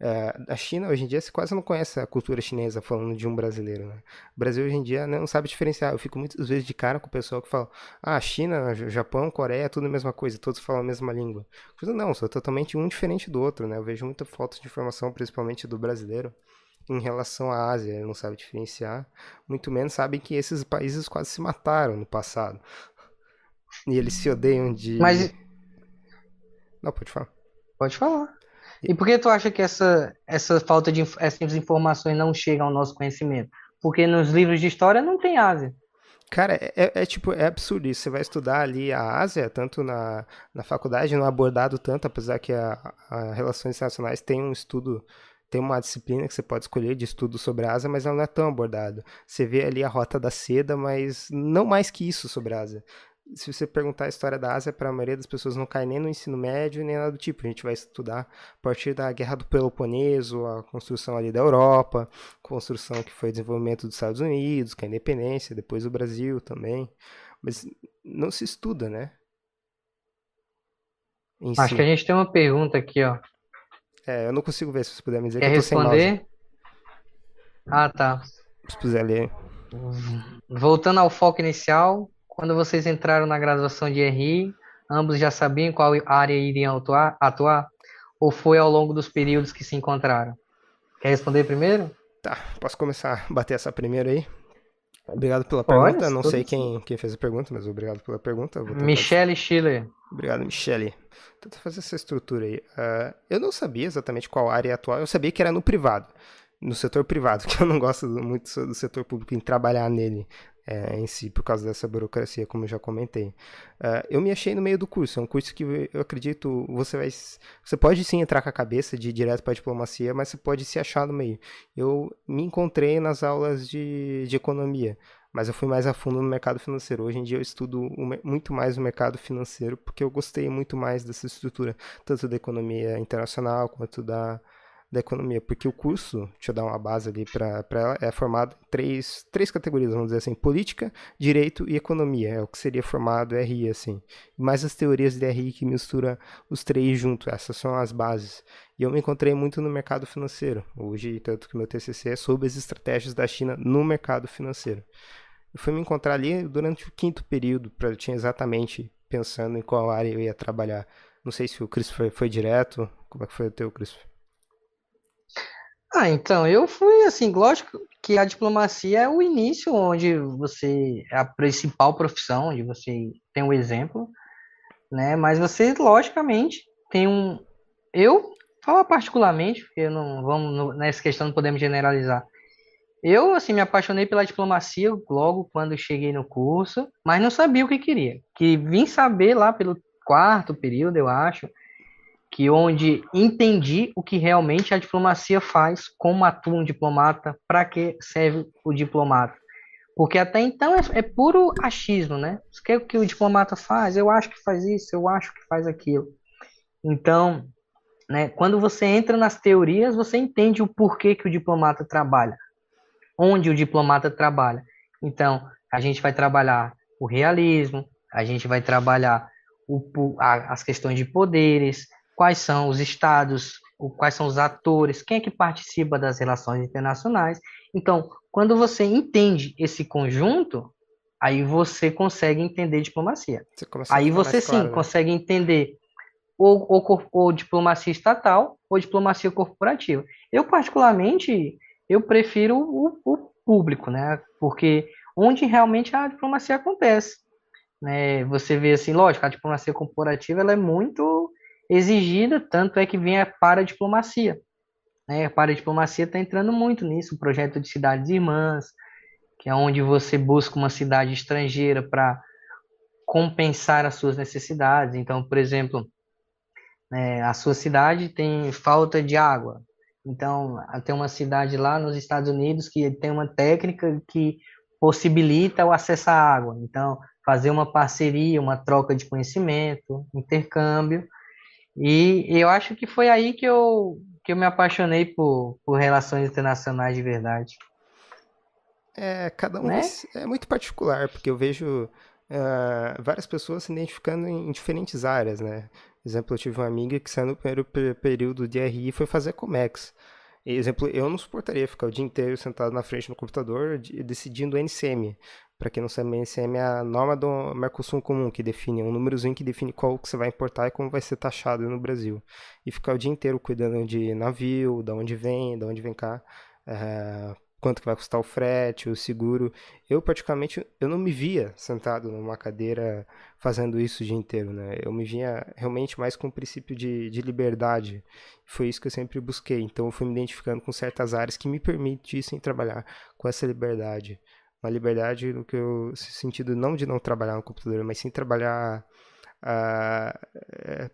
É, a China, hoje em dia, você quase não conhece a cultura chinesa falando de um brasileiro. Né? O Brasil, hoje em dia, não sabe diferenciar. Eu fico muitas vezes de cara com o pessoal que fala: ah, China, Japão, Coreia, tudo a mesma coisa, todos falam a mesma língua. Não, sou totalmente um diferente do outro. Né? Eu vejo muita falta de informação, principalmente do brasileiro em relação à Ásia, ele não sabe diferenciar, muito menos sabe que esses países quase se mataram no passado. E eles se odeiam de. Mas. Não, pode falar. Pode falar. E por que tu acha que essa, essa falta de essas informações não chegam ao nosso conhecimento? Porque nos livros de história não tem Ásia. Cara, é, é, é, tipo, é absurdo isso. Você vai estudar ali a Ásia, tanto na, na faculdade, não é abordado tanto, apesar que a, a Relações Internacionais tem um estudo tem uma disciplina que você pode escolher de estudo sobre a Ásia, mas ela não é tão abordada. Você vê ali a Rota da Seda, mas não mais que isso sobre a Ásia. Se você perguntar a história da Ásia, para a maioria das pessoas não cai nem no ensino médio, nem nada do tipo. A gente vai estudar a partir da Guerra do Peloponeso, a construção ali da Europa, construção que foi o desenvolvimento dos Estados Unidos, com a independência, depois o Brasil também. Mas não se estuda, né? Em Acho si. que a gente tem uma pergunta aqui, ó. É, eu não consigo ver, se você puder me dizer Quer que eu tô responder? Ah, tá. Se puder ler. Voltando ao foco inicial, quando vocês entraram na graduação de RI, ambos já sabiam qual área iriam atuar, atuar? Ou foi ao longo dos períodos que se encontraram? Quer responder primeiro? Tá, posso começar a bater essa primeira aí? Obrigado pela pergunta. Olha, não sei quem, quem fez a pergunta, mas obrigado pela pergunta. Michele Schiller. Obrigado, Michele. Tenta fazer essa estrutura aí. Uh, eu não sabia exatamente qual área atual, eu sabia que era no privado, no setor privado, que eu não gosto muito do setor público em trabalhar nele é, em si, por causa dessa burocracia, como eu já comentei. Uh, eu me achei no meio do curso, é um curso que eu acredito você vai. Você pode sim entrar com a cabeça de ir direto para a diplomacia, mas você pode se achar no meio. Eu me encontrei nas aulas de, de economia mas eu fui mais a fundo no mercado financeiro. Hoje em dia eu estudo muito mais o mercado financeiro porque eu gostei muito mais dessa estrutura, tanto da economia internacional quanto da, da economia, porque o curso, deixa eu dar uma base ali para ela, é formado em três, três categorias, vamos dizer assim, política, direito e economia, é o que seria formado RI, assim. Mais as teorias de RI que mistura os três juntos, essas são as bases. E eu me encontrei muito no mercado financeiro. Hoje, tanto que meu TCC é sobre as estratégias da China no mercado financeiro. Eu fui me encontrar ali durante o quinto período, para eu tinha exatamente pensando em qual área eu ia trabalhar. Não sei se o Christopher foi direto, como é que foi o teu, Christopher? Ah, então, eu fui assim, lógico que a diplomacia é o início onde você é a principal profissão, onde você tem um exemplo, né? Mas você, logicamente, tem um. Eu falo particularmente, porque não vamos nessa questão não podemos generalizar. Eu, assim, me apaixonei pela diplomacia logo quando cheguei no curso, mas não sabia o que queria. Que vim saber lá pelo quarto período, eu acho, que onde entendi o que realmente a diplomacia faz, como atua um diplomata, para que serve o diplomata. Porque até então é, é puro achismo, né? O que, é que o diplomata faz? Eu acho que faz isso, eu acho que faz aquilo. Então, né, quando você entra nas teorias, você entende o porquê que o diplomata trabalha, onde o diplomata trabalha. Então, a gente vai trabalhar o realismo, a gente vai trabalhar o, a, as questões de poderes, quais são os estados, quais são os atores, quem é que participa das relações internacionais. Então, quando você entende esse conjunto, aí você consegue entender diplomacia. Você aí você sim claro, né? consegue entender ou, ou, ou, diplomacia estatal ou diplomacia corporativa. Eu, particularmente, eu prefiro o, o, público, né? Porque onde realmente a diplomacia acontece. Né? Você vê assim, lógico, a diplomacia corporativa ela é muito exigida, tanto é que vem a para-diplomacia. Né? A para-diplomacia está entrando muito nisso, o projeto de cidades irmãs, que é onde você busca uma cidade estrangeira para compensar as suas necessidades. Então, por exemplo, é, a sua cidade tem falta de água. Então, tem uma cidade lá nos Estados Unidos que tem uma técnica que possibilita o acesso à água. Então, fazer uma parceria, uma troca de conhecimento, intercâmbio. E eu acho que foi aí que eu, que eu me apaixonei por, por relações internacionais de verdade. É, cada um né? é muito particular, porque eu vejo uh, várias pessoas se identificando em, em diferentes áreas, né? Exemplo, eu tive uma amiga que saiu no primeiro período de RI e foi fazer Comex. Exemplo, eu não suportaria ficar o dia inteiro sentado na frente do computador decidindo NCM. Para quem não sabe, o NCM é a norma do Mercosul comum, que define, é um númerozinho que define qual que você vai importar e como vai ser taxado no Brasil. E ficar o dia inteiro cuidando de navio, da onde vem, da onde vem cá, é, quanto que vai custar o frete, o seguro. Eu, particularmente, eu não me via sentado numa cadeira fazendo isso o dia inteiro, né? Eu me via realmente mais com o princípio de, de liberdade. Foi isso que eu sempre busquei. Então, eu fui me identificando com certas áreas que me permitissem trabalhar com essa liberdade. Uma liberdade no que eu sentido não de não trabalhar no computador, mas sim trabalhar uh,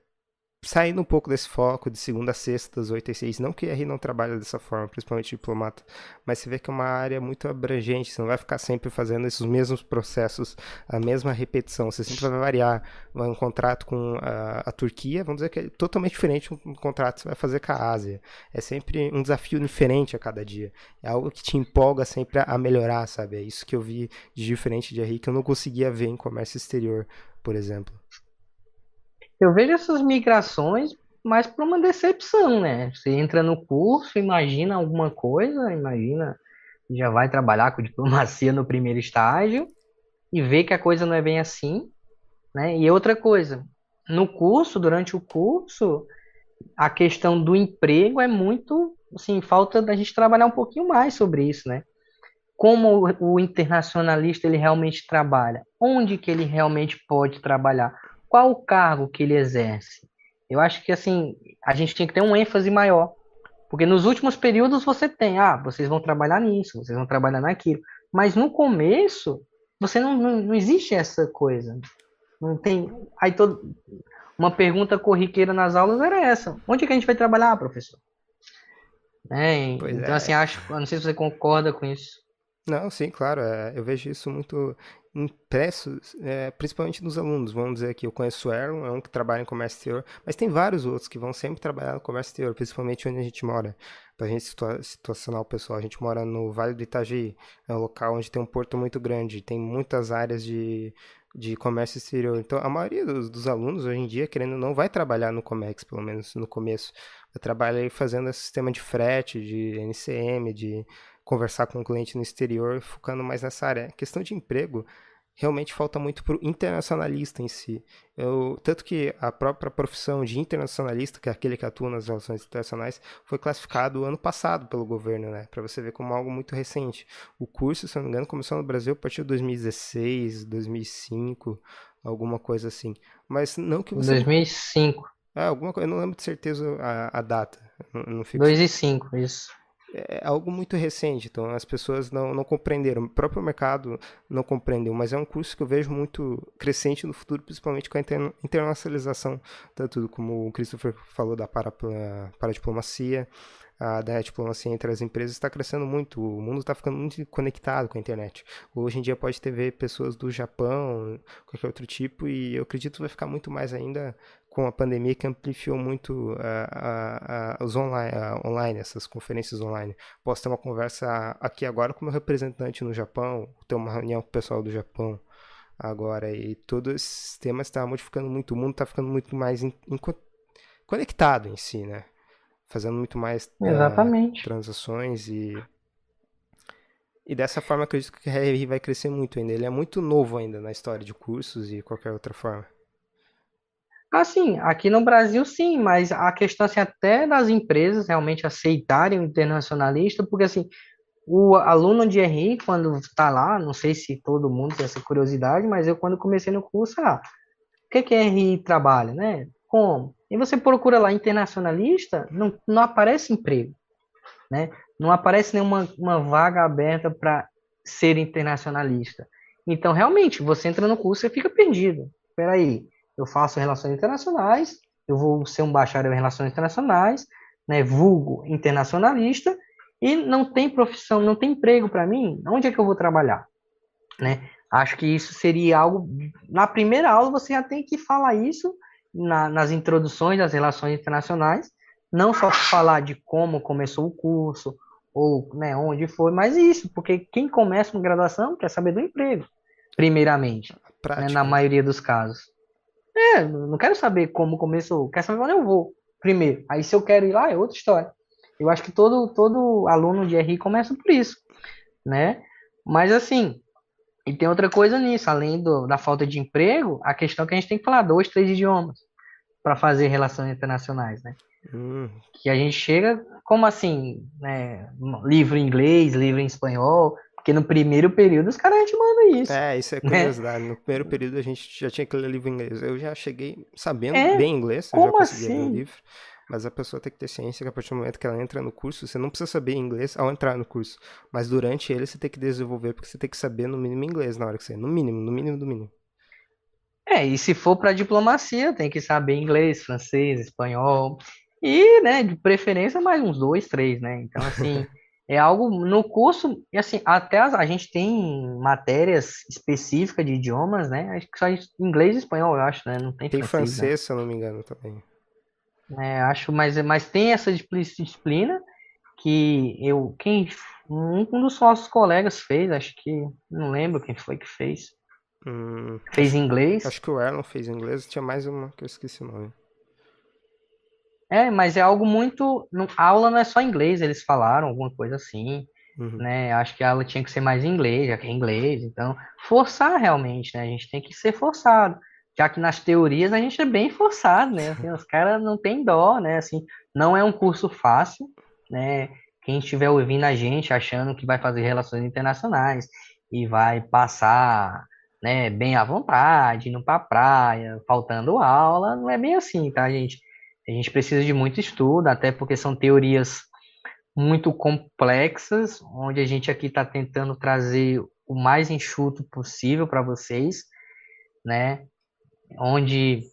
saindo um pouco desse foco de segunda a sexta, das 8 às 6. Não que R não trabalha dessa forma, principalmente diplomata, mas você vê que é uma área muito abrangente. Você não vai ficar sempre fazendo esses mesmos processos, a mesma repetição. Você sempre vai variar. Vai um contrato com a, a Turquia, vamos dizer que é totalmente diferente um contrato que você vai fazer com a Ásia. É sempre um desafio diferente a cada dia. É algo que te empolga sempre a melhorar, sabe? É isso que eu vi de diferente de R que eu não conseguia ver em comércio exterior, por exemplo. Eu vejo essas migrações mais por uma decepção, né? Você entra no curso, imagina alguma coisa, imagina já vai trabalhar com diplomacia no primeiro estágio e vê que a coisa não é bem assim, né? E outra coisa, no curso, durante o curso, a questão do emprego é muito, assim, falta da gente trabalhar um pouquinho mais sobre isso, né? Como o internacionalista ele realmente trabalha, onde que ele realmente pode trabalhar, qual o cargo que ele exerce? Eu acho que assim, a gente tem que ter um ênfase maior. Porque nos últimos períodos você tem, ah, vocês vão trabalhar nisso, vocês vão trabalhar naquilo. Mas no começo, você não, não, não existe essa coisa. Não tem. Aí todo. Uma pergunta corriqueira nas aulas era essa: onde é que a gente vai trabalhar, professor? É, então, é. assim, acho. Não sei se você concorda com isso. Não, sim, claro. É, eu vejo isso muito impresso, é, principalmente nos alunos. Vamos dizer que eu conheço o Aaron, é um que trabalha em comércio exterior, mas tem vários outros que vão sempre trabalhar no comércio exterior, principalmente onde a gente mora. Para a gente situa situacionar o pessoal, a gente mora no Vale do Itajaí, é um local onde tem um porto muito grande, tem muitas áreas de, de comércio exterior. Então, a maioria dos, dos alunos hoje em dia, querendo não, vai trabalhar no Comex, pelo menos no começo. Vai trabalhar fazendo esse sistema de frete, de NCM, de conversar com o um cliente no exterior, focando mais nessa área. Questão de emprego realmente falta muito para o internacionalista em si. Eu, tanto que a própria profissão de internacionalista, que é aquele que atua nas relações internacionais, foi classificado ano passado pelo governo, né? Para você ver como algo muito recente. O curso, se não me engano, começou no Brasil a partir de 2016, 2005, alguma coisa assim. Mas não que você. 2005. Ah, alguma coisa, eu não lembro de certeza a, a data. Não, não fico... 2 e 5, isso é algo muito recente, então as pessoas não, não compreenderam, o próprio mercado não compreendeu, mas é um curso que eu vejo muito crescente no futuro, principalmente com a internacionalização, tanto como o Christopher falou da para, para diplomacia, a da diplomacia entre as empresas está crescendo muito, o mundo está ficando muito conectado com a internet. Hoje em dia pode ter pessoas do Japão, qualquer outro tipo, e eu acredito que vai ficar muito mais ainda com a pandemia que amplificou muito uh, uh, uh, os online, online, essas conferências online. Posso ter uma conversa aqui agora com meu representante no Japão, ter uma reunião com o pessoal do Japão agora, e todos esses temas estão tá modificando muito, o mundo está ficando muito mais in, in, conectado em si, né? Fazendo muito mais Exatamente. transações e e dessa forma acredito que o RR vai crescer muito ainda. Ele é muito novo ainda na história de cursos e qualquer outra forma. Assim, aqui no Brasil sim, mas a questão assim, até das empresas realmente aceitarem o internacionalista, porque assim, o aluno de RI, quando está lá, não sei se todo mundo tem essa curiosidade, mas eu, quando comecei no curso, ah, o que, que RI trabalha, né? Como? E você procura lá internacionalista, não, não aparece emprego, né? Não aparece nenhuma uma vaga aberta para ser internacionalista. Então, realmente, você entra no curso e fica perdido. Espera aí, eu faço relações internacionais, eu vou ser um bacharel em relações internacionais, né, vulgo internacionalista, e não tem profissão, não tem emprego para mim, onde é que eu vou trabalhar? Né? Acho que isso seria algo. Na primeira aula você já tem que falar isso na, nas introduções das relações internacionais, não só falar de como começou o curso ou né, onde foi, mas isso, porque quem começa uma graduação quer saber do emprego, primeiramente, né, na maioria dos casos. É, não quero saber como começou, quero saber onde eu vou primeiro. Aí se eu quero ir lá é outra história. Eu acho que todo, todo aluno de RI começa por isso, né? Mas assim, e tem outra coisa nisso, além do, da falta de emprego, a questão é que a gente tem que falar dois, três idiomas para fazer relações internacionais, né? Hum. Que a gente chega, como assim, né? Livro em inglês, livro em espanhol, porque no primeiro período os caras a gente manda isso. É, isso é né? curiosidade. Né? No primeiro período a gente já tinha que ler livro em inglês. Eu já cheguei sabendo é? bem inglês, eu já consegui assim? ler o livro. Mas a pessoa tem que ter ciência que a partir do momento que ela entra no curso, você não precisa saber inglês ao entrar no curso. Mas durante ele você tem que desenvolver, porque você tem que saber no mínimo inglês na hora que você. No mínimo, no mínimo do mínimo. É, e se for para diplomacia, tem que saber inglês, francês, espanhol. E, né, de preferência, mais uns dois, três, né? Então, assim, é algo no curso, e assim, até a, a gente tem matérias específicas de idiomas, né? Acho que só inglês e espanhol, eu acho, né? Não tem, tem francês, né? se eu não me engano, também. É, acho, mas, mas tem essa disciplina que eu, quem, um, dos nossos colegas fez, acho que, não lembro quem foi que fez. Hum, fez inglês. Acho que o Erlon fez inglês, tinha mais uma que eu esqueci o nome. É, mas é algo muito. A aula não é só inglês, eles falaram alguma coisa assim. Uhum. Né? Acho que a aula tinha que ser mais inglês, já que é inglês. Então, forçar realmente, né? A gente tem que ser forçado já que nas teorias a gente é bem forçado, né? Assim, os caras não tem dó, né? Assim, não é um curso fácil, né? Quem estiver ouvindo a gente achando que vai fazer relações internacionais e vai passar, né, bem à vontade, indo para praia, faltando aula, não é bem assim, tá, gente? A gente precisa de muito estudo, até porque são teorias muito complexas, onde a gente aqui está tentando trazer o mais enxuto possível para vocês, né? onde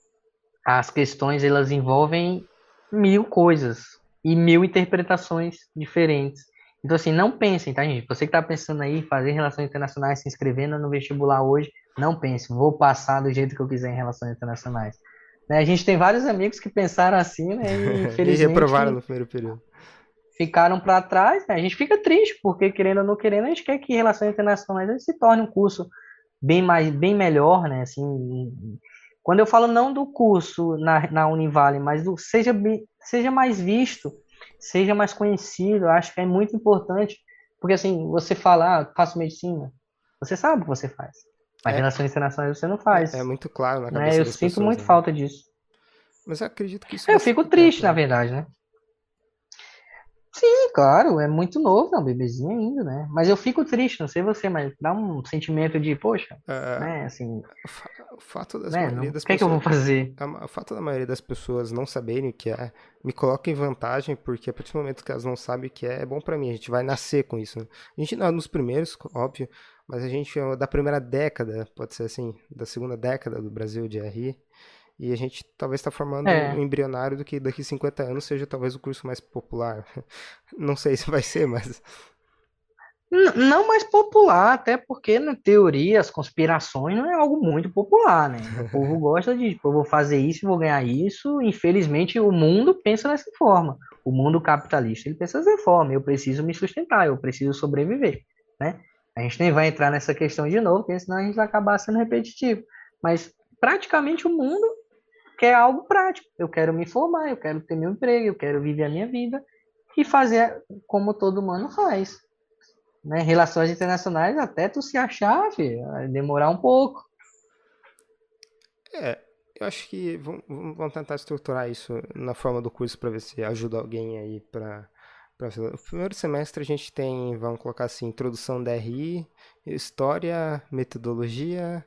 as questões elas envolvem mil coisas e mil interpretações diferentes. Então, assim, não pensem, tá, gente? Você que está pensando aí em fazer relações internacionais, se inscrevendo no vestibular hoje, não pense, vou passar do jeito que eu quiser em relações internacionais. Né? A gente tem vários amigos que pensaram assim, né? E, infelizmente, e reprovaram no primeiro período. Ficaram para trás, né? A gente fica triste, porque querendo ou não querendo, a gente quer que relações internacionais se torne um curso bem mais, bem melhor, né? Assim, quando eu falo não do curso na, na Univale, mas do seja, seja mais visto, seja mais conhecido, acho que é muito importante, porque assim, você fala, ah, faço medicina, você sabe o que você faz. Mas é, relações internacionais você não faz. É, é muito claro na né? cabeça né? Eu sinto pessoas, muito né? falta disso. Mas eu acredito que isso. Eu fico triste, na verdade, né? Sim, claro, é muito novo, é um bebezinho ainda, né? Mas eu fico triste, não sei você, mas dá um sentimento de, poxa, é, né, assim... O fato das né, maioria das o que pessoas... O que eu vou fazer? O fato da maioria das pessoas não saberem o que é, me coloca em vantagem, porque a partir do momento que elas não sabem o que é, é bom para mim, a gente vai nascer com isso, né? A gente não é nos primeiros, óbvio, mas a gente, é da primeira década, pode ser assim, da segunda década do Brasil de RI, e a gente talvez está formando é. um embrionário do que daqui 50 anos seja talvez o curso mais popular. Não sei se vai ser, mas. Não mais popular, até porque na teoria as conspirações não é algo muito popular, né? O povo gosta de, eu vou fazer isso, vou ganhar isso. Infelizmente o mundo pensa dessa forma. O mundo capitalista ele pensa dessa forma. Eu preciso me sustentar, eu preciso sobreviver, né? A gente nem vai entrar nessa questão de novo, porque senão a gente vai acabar sendo repetitivo. Mas praticamente o mundo quer algo prático. Eu quero me formar, eu quero ter meu emprego, eu quero viver a minha vida e fazer como todo humano faz. Né? Relações internacionais, até tu se achar, filho, vai demorar um pouco. É, eu acho que vamos, tentar estruturar isso na forma do curso para ver se ajuda alguém aí para O primeiro semestre a gente tem, vamos colocar assim, introdução da RI, história, metodologia,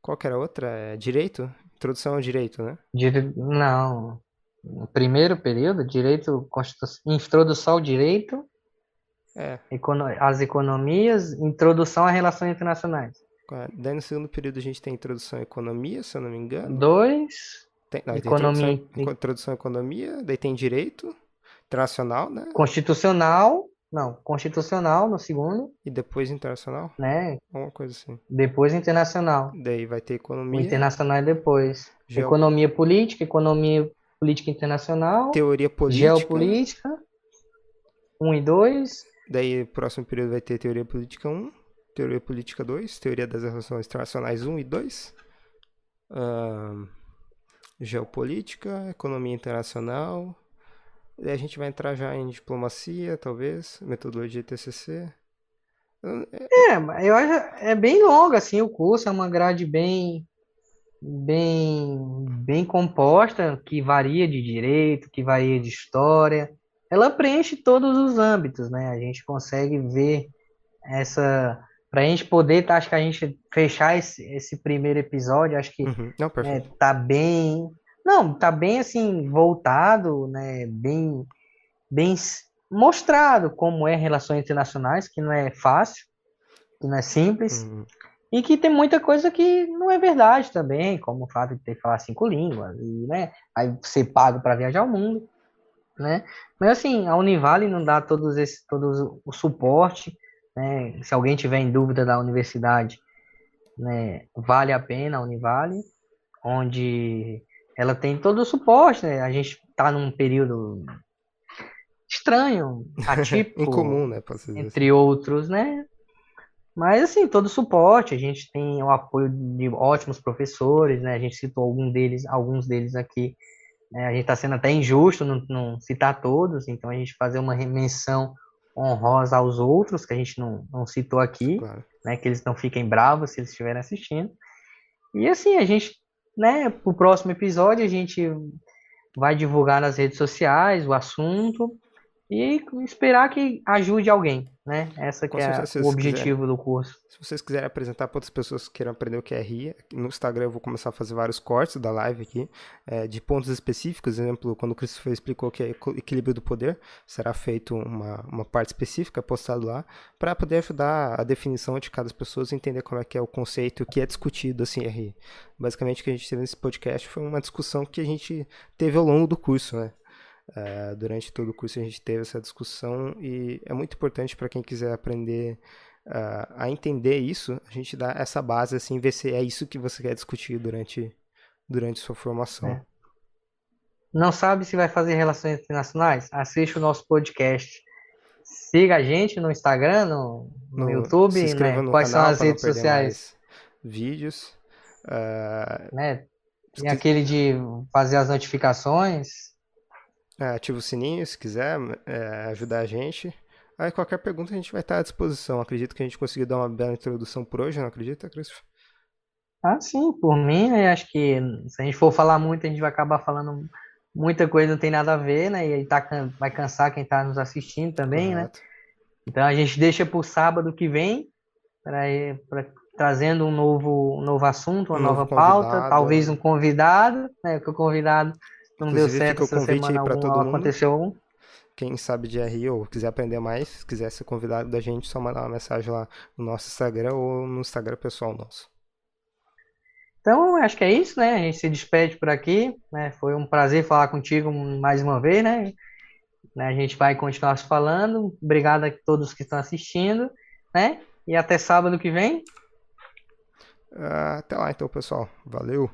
qual que era a outra? É, direito? Introdução ao direito, né? Dire... Não. No primeiro período, direito, introdução ao direito, é. econo... as economias, introdução a relações internacionais. Daí no segundo período a gente tem introdução à economia, se eu não me engano. Dois. Tem, não, economia. Tem introdução, introdução à economia, daí tem direito internacional, né? Constitucional. Não, constitucional no segundo. E depois internacional? Né? Uma coisa assim. Depois internacional. Daí vai ter economia. O internacional é depois. Geo... Economia política, economia política internacional. Teoria política. Geopolítica. Um e dois. Daí, próximo período vai ter teoria política 1, teoria política 2, teoria das relações internacionais 1 e 2. Uh, geopolítica, economia internacional, Daí a gente vai entrar já em diplomacia, talvez, metodologia TCC. É, eu acho é bem longo assim o curso, é uma grade bem bem bem composta, que varia de direito, que varia de história. Ela preenche todos os âmbitos, né? A gente consegue ver essa para a gente poder, tá, acho que a gente fechar esse, esse primeiro episódio, acho que uhum. Não, é, tá bem não, tá bem assim, voltado, né? Bem, bem mostrado como é relações internacionais, que não é fácil, que não é simples. Uhum. E que tem muita coisa que não é verdade também, como o fato de ter que falar cinco línguas, e, né? Aí ser pago para viajar ao mundo, né? Mas assim, a Univale não dá todos esse, todos o suporte, né? Se alguém tiver em dúvida da universidade, né? Vale a pena a Univale, onde ela tem todo o suporte, né? A gente tá num período estranho, atípico. Incomum, né? Entre assim. outros, né? Mas, assim, todo o suporte, a gente tem o apoio de ótimos professores, né? A gente citou algum deles, alguns deles aqui. Né? A gente está sendo até injusto não, não, citar todos, então a gente fazer uma menção honrosa aos outros, que a gente não, não citou aqui, claro. né? Que eles não fiquem bravos se eles estiverem assistindo. E, assim, a gente né, pro próximo episódio a gente vai divulgar nas redes sociais o assunto e esperar que ajude alguém, né? Essa que é o objetivo do curso. Se vocês quiserem apresentar para outras pessoas que queiram aprender o que é RI, no Instagram eu vou começar a fazer vários cortes da live aqui, é, de pontos específicos, exemplo, quando o Christopher explicou que é equilíbrio do poder, será feito uma, uma parte específica postado lá, para poder ajudar a definição de cada pessoa, entender como é que é o conceito, o que é discutido assim RI. Basicamente o que a gente teve nesse podcast foi uma discussão que a gente teve ao longo do curso, né? Uh, durante todo o curso a gente teve essa discussão e é muito importante para quem quiser aprender uh, a entender isso, a gente dá essa base assim, ver se é isso que você quer discutir durante, durante sua formação. É. Não sabe se vai fazer relações internacionais? Assiste o nosso podcast. Siga a gente no Instagram, no, no, no YouTube, né? no quais são as redes sociais. Vídeos. Uh, né? Tem aquele de fazer as notificações. É, ativa o sininho se quiser é, ajudar a gente. Aí qualquer pergunta a gente vai estar à disposição. Acredito que a gente conseguiu dar uma bela introdução por hoje, não acredita, Christopher? Ah, sim, por mim, né? Acho que se a gente for falar muito, a gente vai acabar falando muita coisa não tem nada a ver, né? E aí tá, vai cansar quem está nos assistindo também, né? Correto. né? Então a gente deixa para o sábado que vem, para trazendo um novo, um novo assunto, uma um nova pauta, talvez é. um convidado, né? Que o convidado não Inclusive, deu certo essa semana para todo mundo. aconteceu Quem sabe de RI ou quiser aprender mais, quiser ser convidado da gente, só mandar uma mensagem lá no nosso Instagram ou no Instagram pessoal nosso. Então, acho que é isso, né? A gente se despede por aqui. Né? Foi um prazer falar contigo mais uma vez, né? né? A gente vai continuar se falando. Obrigado a todos que estão assistindo, né? E até sábado que vem. Até lá, então, pessoal. Valeu.